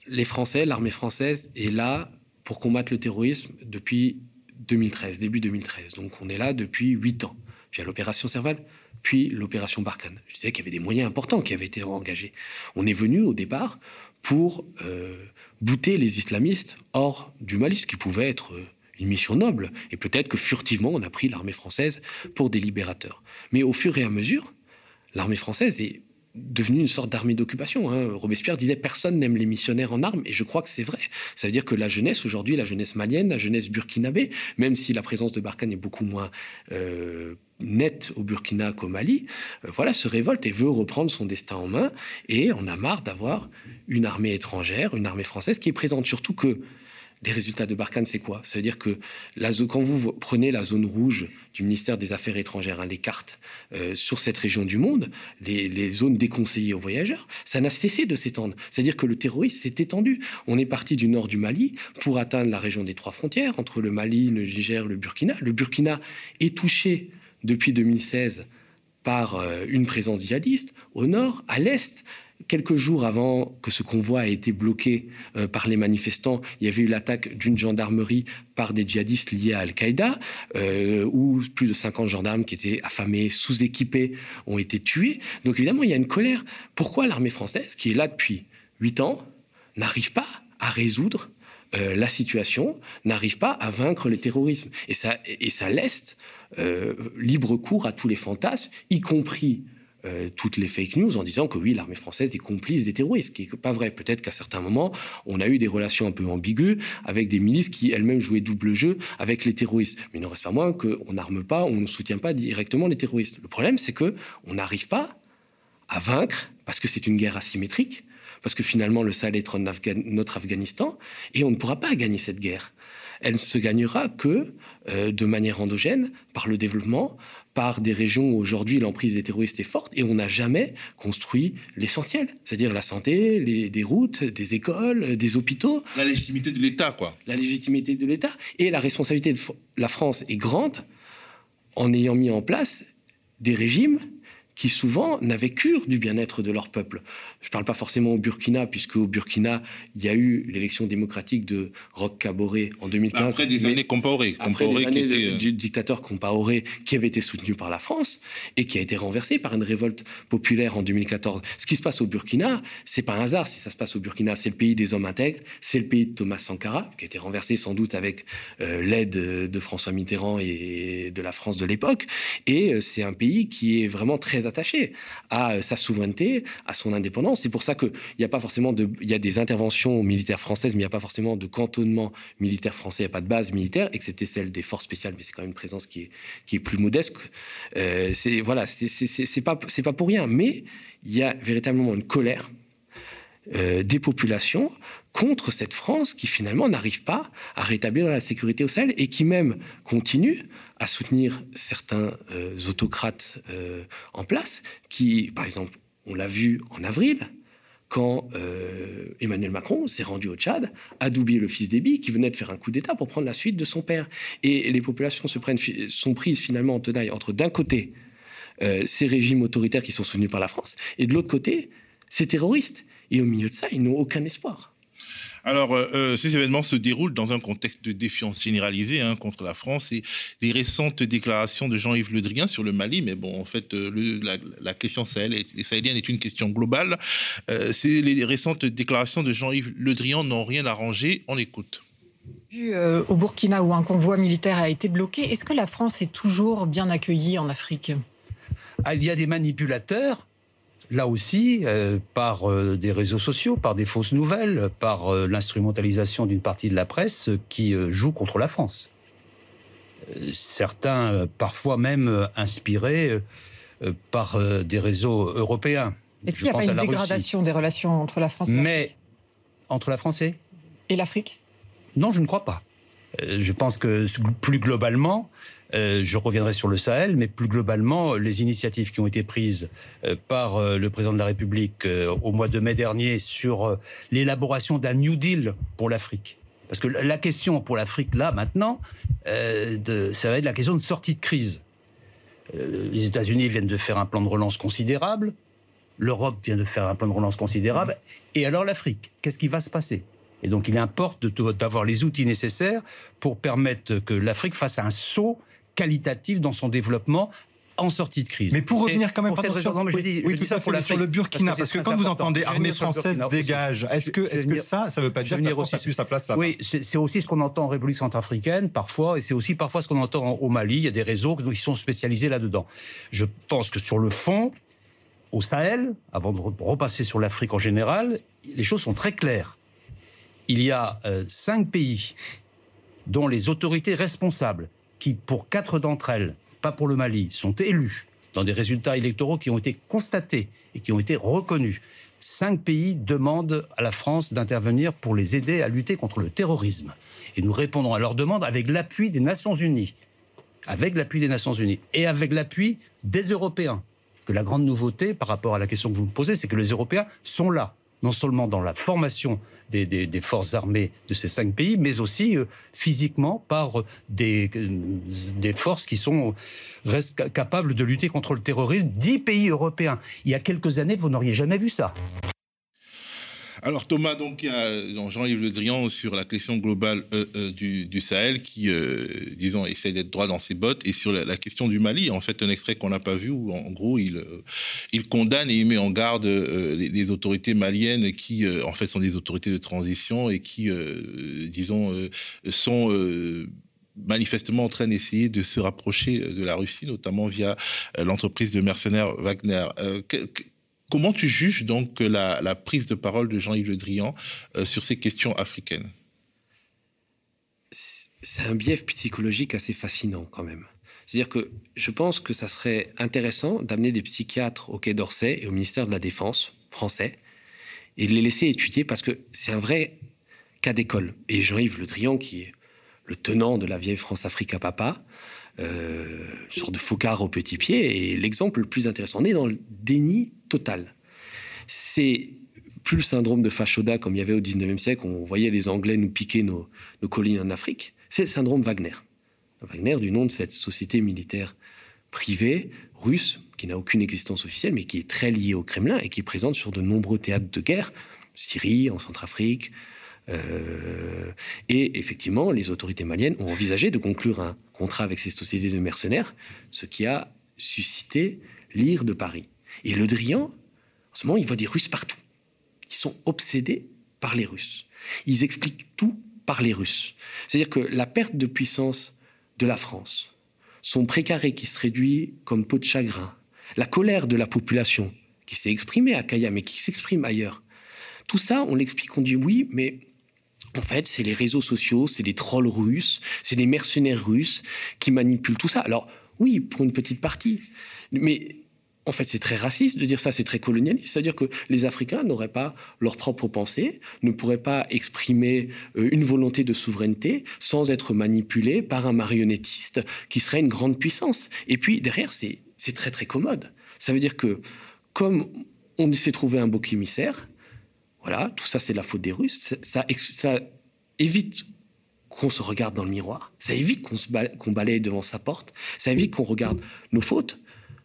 les Français, l'armée française est là pour combattre le terrorisme depuis 2013, début 2013. Donc on est là depuis huit ans. Puis il y a l'opération Serval, puis l'opération Barkhane. Je disais qu'il y avait des moyens importants qui avaient été engagés. On est venu au départ pour euh, bouter les islamistes hors du Mali, ce qui pouvait être une mission noble. Et peut-être que furtivement, on a pris l'armée française pour des libérateurs. Mais au fur et à mesure, l'armée française est devenu une sorte d'armée d'occupation. Hein. Robespierre disait personne n'aime les missionnaires en armes, et je crois que c'est vrai. Ça veut dire que la jeunesse aujourd'hui, la jeunesse malienne, la jeunesse burkinabé, même si la présence de Barkhane est beaucoup moins euh, nette au Burkina qu'au Mali, euh, voilà, se révolte et veut reprendre son destin en main, et on a marre d'avoir une armée étrangère, une armée française qui est présente, surtout que les résultats de Barkhane, c'est quoi? Ça veut dire que quand vous prenez la zone rouge du ministère des Affaires étrangères, hein, les cartes euh, sur cette région du monde, les, zones déconseillées aux voyageurs, ça n'a cessé de s'étendre. C'est-à-dire que le terrorisme s'est étendu. On est parti du nord du Mali pour atteindre la région des trois frontières, entre le Mali, le Niger, le Burkina. Le Burkina est touché depuis 2016 par euh, une présence djihadiste au nord, à l'est quelques jours avant que ce convoi ait été bloqué euh, par les manifestants, il y avait eu l'attaque d'une gendarmerie par des djihadistes liés à Al-Qaïda, euh, où plus de 50 gendarmes qui étaient affamés, sous-équipés, ont été tués. Donc évidemment, il y a une colère. Pourquoi l'armée française, qui est là depuis 8 ans, n'arrive pas à résoudre euh, la situation, n'arrive pas à vaincre le terrorisme? Et ça, et ça laisse libre cours à tous les fantasmes, y compris euh, toutes les fake news en disant que oui, l'armée française est complice des terroristes, ce qui n'est pas vrai. Peut-être qu'à certains moments, on a eu des relations un peu ambiguës avec des milices qui elles-mêmes jouaient double jeu avec les terroristes. Mais il n'en reste pas moins qu'on n'arme pas, on ne soutient pas directement les terroristes. Le problème, c'est que on n'arrive pas à vaincre parce que c'est une guerre asymétrique, parce que finalement le Sahel est notre Afghanistan, et on ne pourra pas gagner cette guerre. Elle ne se gagnera que euh, de manière endogène, par le développement, par des régions où aujourd'hui l'emprise des terroristes est forte et on n'a jamais construit l'essentiel, c'est-à-dire la santé, les, des routes, des écoles, des hôpitaux. La légitimité de l'État, quoi. La légitimité de l'État et la responsabilité de la France est grande en ayant mis en place des régimes qui souvent n'avaient cure du bien-être de leur peuple. Je ne parle pas forcément au Burkina, puisque au Burkina, il y a eu l'élection démocratique de Roch Kaboré en 2015. Après des années Compaoré. Après des Compaoré qui années était, du dictateur Compaoré, qui avait été soutenu par la France et qui a été renversé par une révolte populaire en 2014. Ce qui se passe au Burkina, c'est pas un hasard si ça se passe au Burkina. C'est le pays des hommes intègres, c'est le pays de Thomas Sankara, qui a été renversé sans doute avec euh, l'aide de François Mitterrand et de la France de l'époque. Et euh, c'est un pays qui est vraiment très attaché à euh, sa souveraineté, à son indépendance. C'est pour ça qu'il n'y a pas forcément de, il y a des interventions militaires françaises, mais il n'y a pas forcément de cantonnement militaire français. Il n'y a pas de base militaire, excepté celle des forces spéciales, mais c'est quand même une présence qui est, qui est plus modeste. Euh, c'est voilà, c'est pas c'est pas pour rien, mais il y a véritablement une colère euh, des populations contre cette France qui finalement n'arrive pas à rétablir la sécurité au Sahel et qui même continue à soutenir certains euh, autocrates euh, en place qui, par exemple, on l'a vu en avril, quand Emmanuel Macron s'est rendu au Tchad, a doublé le fils d'Ébi, qui venait de faire un coup d'État pour prendre la suite de son père. Et les populations se prennent, sont prises finalement en tenaille entre d'un côté ces régimes autoritaires qui sont soutenus par la France, et de l'autre côté, ces terroristes. Et au milieu de ça, ils n'ont aucun espoir. Alors, euh, euh, ces événements se déroulent dans un contexte de défiance généralisée hein, contre la France et les récentes déclarations de Jean-Yves Le Drian sur le Mali, mais bon, en fait, euh, le- la, la question sahel est- sahélienne est une question globale. Euh, c'est les récentes déclarations de Jean-Yves Le Drian n'ont rien arrangé. On écoute. Vu euh, au Burkina où un convoi militaire a été bloqué, est-ce que la France est toujours bien accueillie en Afrique? Ah, il y a des manipulateurs, là aussi, euh, par euh, des réseaux sociaux, par des fausses nouvelles, par euh, l'instrumentalisation d'une partie de la presse qui joue contre la France. Certains, parfois même inspirés par des réseaux européens. Est-ce qu'il n'y a pas une Russie. dégradation des relations entre la France et Mais entre la France et Et l'Afrique? Non, je ne crois pas. Je pense que plus globalement, euh, je reviendrai sur le Sahel, mais plus globalement, les initiatives qui ont été prises euh, par euh, le président de la République au mois de mai dernier sur l'élaboration d'un New Deal pour l'Afrique. Parce que la question pour l'Afrique, là, maintenant, ça va être la question de sortie de crise. Les États-Unis viennent de faire un plan de relance considérable. L'Europe vient de faire un plan de relance considérable. Et alors l'Afrique, qu'est-ce qui va se passer? Et donc il importe d'avoir les outils nécessaires pour permettre que l'Afrique fasse un saut qualitatif dans son développement en sortie de crise. Mais pour revenir quand même, pour cette pardon, raison, sur- non, mais je oui, dis- oui, je dis tout ça pour sur le Burkina, parce que très quand vous entendez armée française dégage, est-ce que, que ça, ça veut pas dire que la venir France a aussi- plus sa place là-bas? Oui, c'est aussi ce qu'on entend en République centrafricaine parfois, et c'est aussi parfois ce qu'on entend en- au Mali. Il y a des réseaux qui sont spécialisés là-dedans. Je pense que sur le fond, au Sahel, avant de re- repasser sur l'Afrique en général, les choses sont très claires. Il y a euh, cinq pays dont les autorités responsables, qui pour quatre d'entre elles, pas pour le Mali, sont élus dans des résultats électoraux qui ont été constatés et qui ont été reconnus. Cinq pays demandent à la France d'intervenir pour les aider à lutter contre le terrorisme. Et nous répondrons à leur demande avec l'appui des Nations Unies. Avec l'appui des Nations Unies et avec l'appui des Européens. Que la grande nouveauté par rapport à la question que vous me posez, c'est que les Européens sont là, non seulement dans la formation des, forces armées de ces cinq pays, mais aussi euh, physiquement par euh, des, euh, des forces qui sont restent ca- capables de lutter contre le terrorisme. Dix pays européens. Il y a quelques années, vous n'auriez jamais vu ça. Alors Thomas, donc donc, Jean-Yves Le Drian sur la question globale euh, euh, du, Sahel qui, euh, disons, essaie d'être droit dans ses bottes et sur la, question du Mali, en fait un extrait qu'on n'a pas vu où en gros il, euh, condamne et il met en garde euh, les, autorités maliennes qui euh, en fait sont des autorités de transition et qui, euh, disons, euh, sont euh, manifestement en train d'essayer de se rapprocher de la Russie, notamment via euh, l'entreprise de mercenaires Wagner. Euh, Comment tu juges donc la, la prise de parole de Jean-Yves Le Drian euh, sur ces questions africaines? C'est un biais psychologique assez fascinant quand même. C'est-à-dire que je pense que ça serait intéressant d'amener des psychiatres au Quai d'Orsay et au ministère de la Défense français et de les laisser étudier parce que c'est un vrai cas d'école. Et Jean-Yves Le Drian, qui est le tenant de la vieille France-Afrique à papa, euh, sorte de focard au petit pied, est l'exemple le plus intéressant. On est dans le déni total. C'est plus le syndrome de Fashoda comme il y avait au 19e siècle, on voyait les Anglais nous piquer nos, nos collines en Afrique. C'est le syndrome Wagner. Wagner, du nom de cette société militaire privée russe qui n'a aucune existence officielle, mais qui est très liée au Kremlin et qui est présente sur de nombreux théâtres de guerre, Syrie, en Centrafrique. Euh, et effectivement, les autorités maliennes ont envisagé de conclure un contrat avec ces sociétés de mercenaires, ce qui a suscité l'ire de Paris. Et Le Drian, en ce moment, il voit des Russes partout. Ils sont obsédés par les Russes. Ils expliquent tout par les Russes. C'est-à-dire que la perte de puissance de la France, son précaré qui se réduit comme peau de chagrin, la colère de la population qui s'est exprimée à Kaya, mais qui s'exprime ailleurs, tout ça, on l'explique, on dit oui, mais en fait, c'est les réseaux sociaux, c'est des trolls russes, c'est des mercenaires russes qui manipulent tout ça. Alors, oui, pour une petite partie. Mais en fait, c'est très raciste de dire ça, c'est très colonialiste. C'est-à-dire que les Africains n'auraient pas leur propre pensée, ne pourraient pas exprimer euh, une volonté de souveraineté sans être manipulés par un marionnettiste qui serait une grande puissance. Et puis, derrière, c'est très, très commode. Ça veut dire que, comme on s'est trouvé un bouc émissaire, voilà, tout ça, c'est la faute des Russes, ça, ça, évite qu'on se regarde dans le miroir, ça évite qu'on balaye devant sa porte, ça évite qu'on regarde nos fautes,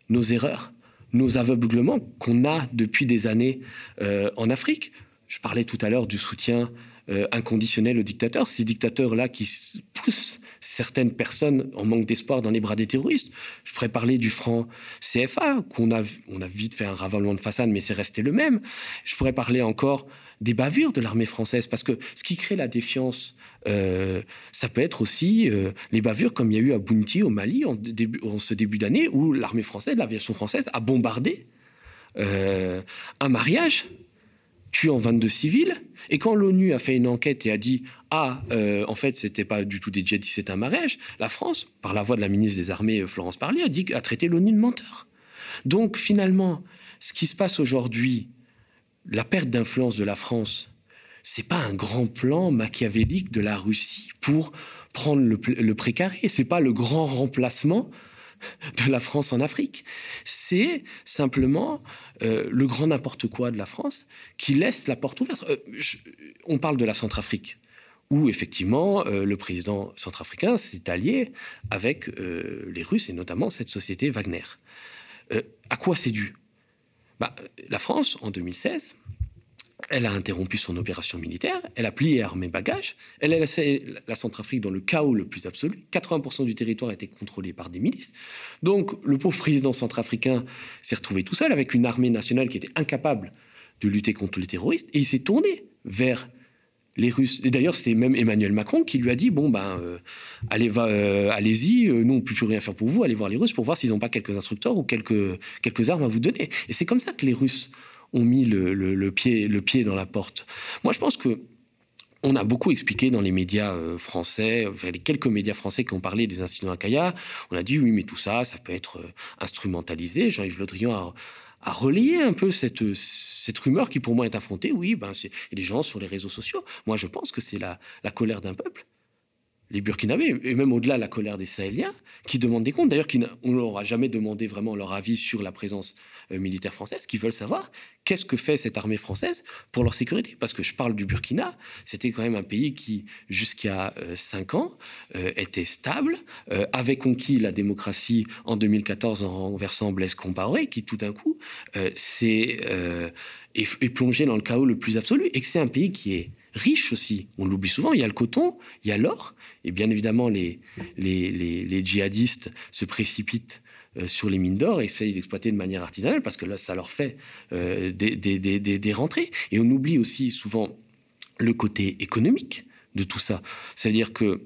nos erreurs, nos aveuglements qu'on a depuis des années euh, en Afrique. Je parlais tout à l'heure du soutien euh, inconditionnel aux dictateurs, ces dictateurs-là qui poussent certaines personnes en manque d'espoir dans les bras des terroristes. Je pourrais parler du franc CFA, qu'on a, a vite fait un ravalement de façade, mais c'est resté le même. Je pourrais parler encore des bavures de l'armée française, parce que ce qui crée la défiance, euh, ça peut être aussi euh, les bavures comme il y a eu à Bounty au Mali en, début, ce début d'année, où l'armée française, l'aviation française a bombardé euh, un mariage tuant 22 civils. Et quand l'ONU a fait une enquête et a dit Ah, en fait, c'était pas du tout des djihadistes, c'était un mariage, la France, par la voix de la ministre des Armées, Florence Parly, a, dit, a traité l'ONU de menteur. Donc finalement, ce qui se passe aujourd'hui, la perte d'influence de la France, c'est pas un grand plan machiavélique de la Russie pour prendre le, le précaré. C'est pas le grand remplacement de la France en Afrique. C'est simplement euh, le grand n'importe quoi de la France qui laisse la porte ouverte. Euh, on parle de la Centrafrique, où effectivement euh, le président centrafricain s'est allié avec les Russes et notamment cette société Wagner. à quoi c'est dû? Bah, La France, en 2016, elle a interrompu son opération militaire, elle a plié armée bagages, elle a laissé la Centrafrique dans le chaos le plus absolu. 80% du territoire était contrôlé par des milices. Donc le pauvre président centrafricain s'est retrouvé tout seul avec une armée nationale qui était incapable de lutter contre les terroristes et il s'est tourné vers les Russes. Et d'ailleurs, c'est même Emmanuel Macron qui lui a dit bon ben euh, euh, allez-y, euh, nous on peut plus rien faire pour vous, allez voir les Russes pour voir s'ils n'ont pas quelques instructeurs ou quelques quelques armes à vous donner. Et c'est comme ça que les Russes ont mis le, pied, le pied dans la porte. Moi, je pense que on a beaucoup expliqué dans les médias français, les quelques médias français qui ont parlé des incidents à Kaya. On a dit oui, mais tout ça, ça peut être instrumentalisé. Jean-Yves Le Drian a, a relayé un peu cette, cette rumeur qui pour moi est affrontée. Oui, ben, c'est les gens sur les réseaux sociaux. Moi, je pense que c'est la, la colère d'un peuple les Burkinabés, et même au-delà la colère des Sahéliens, qui demandent des comptes. D'ailleurs, on ne leur a jamais demandé vraiment leur avis sur la présence euh, militaire française, qui veulent savoir qu'est-ce que fait cette armée française pour leur sécurité. Parce que je parle du Burkina, c'était quand même un pays qui, jusqu'à euh, cinq ans, euh, était stable, avait conquis la démocratie en 2014 en renversant Blaise Compaoré, qui tout d'un coup s'est est plongé dans le chaos le plus absolu, et que c'est un pays qui est riche aussi. On l'oublie souvent. Il y a le coton, il y a l'or. Et bien évidemment, les, les, djihadistes se précipitent sur les mines d'or et essayent d'exploiter de manière artisanale parce que là, ça leur fait euh, des, des, rentrées. Et on oublie aussi souvent le côté économique de tout ça. C'est-à-dire que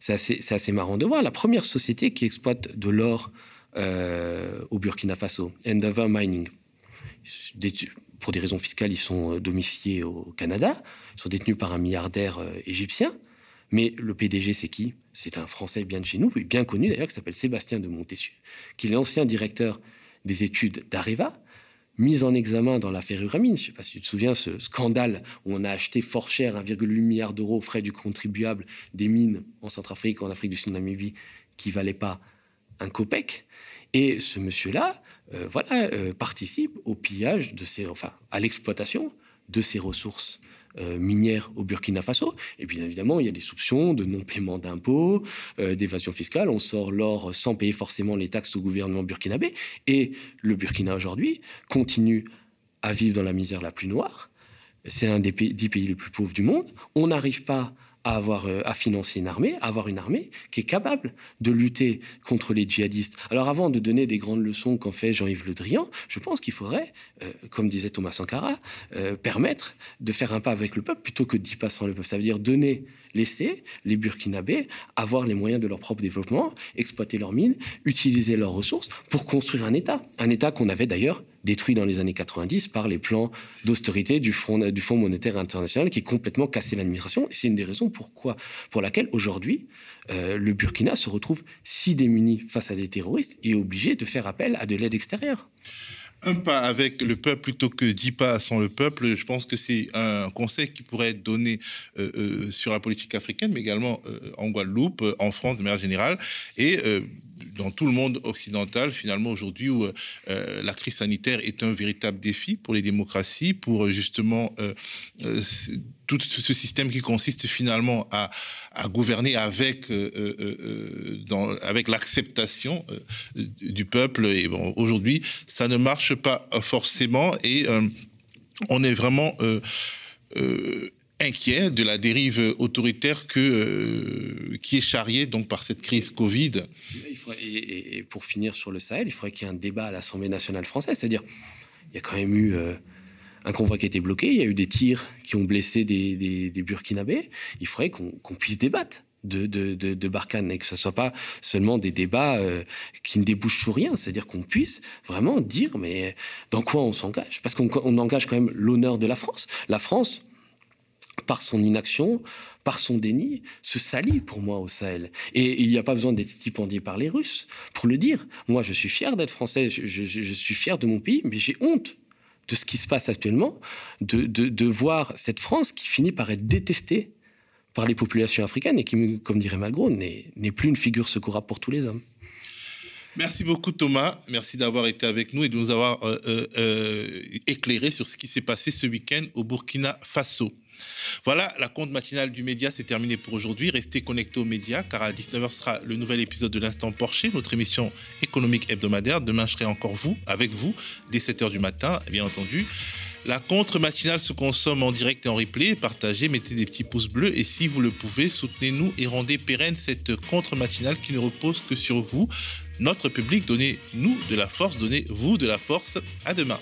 c'est assez, assez, marrant de voir. La première société qui exploite de l'or euh, au Burkina Faso, Endeavour Mining, pour des raisons fiscales, ils sont domiciliés au Canada sont détenus par un milliardaire euh, égyptien. Mais le PDG, c'est qui? C'est un Français bien de chez nous, bien connu d'ailleurs, qui s'appelle Sébastien de Montessu, qui est l'ancien directeur des études d'Areva, mis en examen dans l'affaire Uramine. Je ne sais pas si tu te souviens, ce scandale où on a acheté fort cher 1,8 milliard d'euros frais du contribuable des mines en Centrafrique, en Afrique du Sud, Namibie, qui ne valaient pas un copec. Et ce monsieur-là, euh, voilà, euh, participe au pillage de ces, enfin, à l'exploitation de ces ressources euh, minière au Burkina Faso. Et bien évidemment, il y a des soupçons de non-paiement d'impôts, euh, d'évasion fiscale. On sort l'or sans payer forcément les taxes au gouvernement burkinabé. Et le Burkina aujourd'hui continue à vivre dans la misère la plus noire. C'est un des pays, dix pays les plus pauvres du monde. On n'arrive pas à, avoir, euh, à financer une armée, à avoir une armée qui est capable de lutter contre les djihadistes. Alors avant de donner des grandes leçons qu'en fait Jean-Yves Le Drian, je pense qu'il faudrait, euh, comme disait Thomas Sankara, euh, permettre de faire un pas avec le peuple plutôt que d'y passer sans le peuple. Ça veut dire donner laisser les Burkinabés avoir les moyens de leur propre développement, exploiter leurs mines, utiliser leurs ressources pour construire un État. Un État qu'on avait d'ailleurs détruit dans les années 90 par les plans d'austérité du Fonds, monétaire international qui est complètement cassé l'administration. C'est une des raisons pour laquelle aujourd'hui, euh, le Burkina se retrouve si démuni face à des terroristes et obligé de faire appel à de l'aide extérieure un pas avec le peuple plutôt que dix pas sans le peuple, je pense que c'est un conseil qui pourrait être donné euh, euh, sur la politique africaine, mais également euh, en Guadeloupe, en France de manière générale, et dans tout le monde occidental, finalement, aujourd'hui, où la crise sanitaire est un véritable défi pour les démocraties, pour justement tout ce système qui consiste finalement à, gouverner avec, euh, euh, euh, avec l'acceptation du peuple. Et bon, aujourd'hui, ça ne marche pas forcément et on est vraiment inquiet de la dérive autoritaire que, qui est charriée donc par cette crise Covid. et, pour finir sur le Sahel, il faudrait qu'il y ait un débat à l'Assemblée nationale française, c'est-à-dire il y a quand même eu un convoi qui a été bloqué, il y a eu des tirs qui ont blessé des, Burkinabés. Il faudrait qu'on puisse débattre de, de, Barkhane et que ce ne soit pas seulement des débats euh, qui ne débouchent sur rien, c'est-à-dire qu'on puisse vraiment dire mais dans quoi on s'engage? Parce qu'on engage quand même l'honneur de la France. La France, par son inaction, par son déni, se salit pour moi au Sahel. Et il n'y a pas besoin d'être stipendié par les Russes pour le dire. Moi, je suis fier d'être français, je suis fier de mon pays, mais j'ai honte de ce qui se passe actuellement, de, de, voir cette France qui finit par être détestée par les populations africaines et qui, comme dirait Macron, n'est plus une figure secourable pour tous les hommes. Merci beaucoup Thomas, merci d'avoir été avec nous et de nous avoir euh, euh, euh, éclairé sur ce qui s'est passé ce week-end au Burkina Faso. Voilà, la compte matinale du média, c'est terminé pour aujourd'hui. Restez connectés aux médias, car à 19h sera le nouvel épisode de l'Instant Porcher, notre émission économique hebdomadaire. Demain, je serai encore vous, avec vous, dès 7h du matin, bien entendu. La contre matinale se consomme en direct et en replay. Partagez, mettez des petits pouces bleus et si vous le pouvez, soutenez-nous et rendez pérenne cette contre matinale qui ne repose que sur vous, notre public. Donnez-nous de la force, donnez-vous de la force. À demain.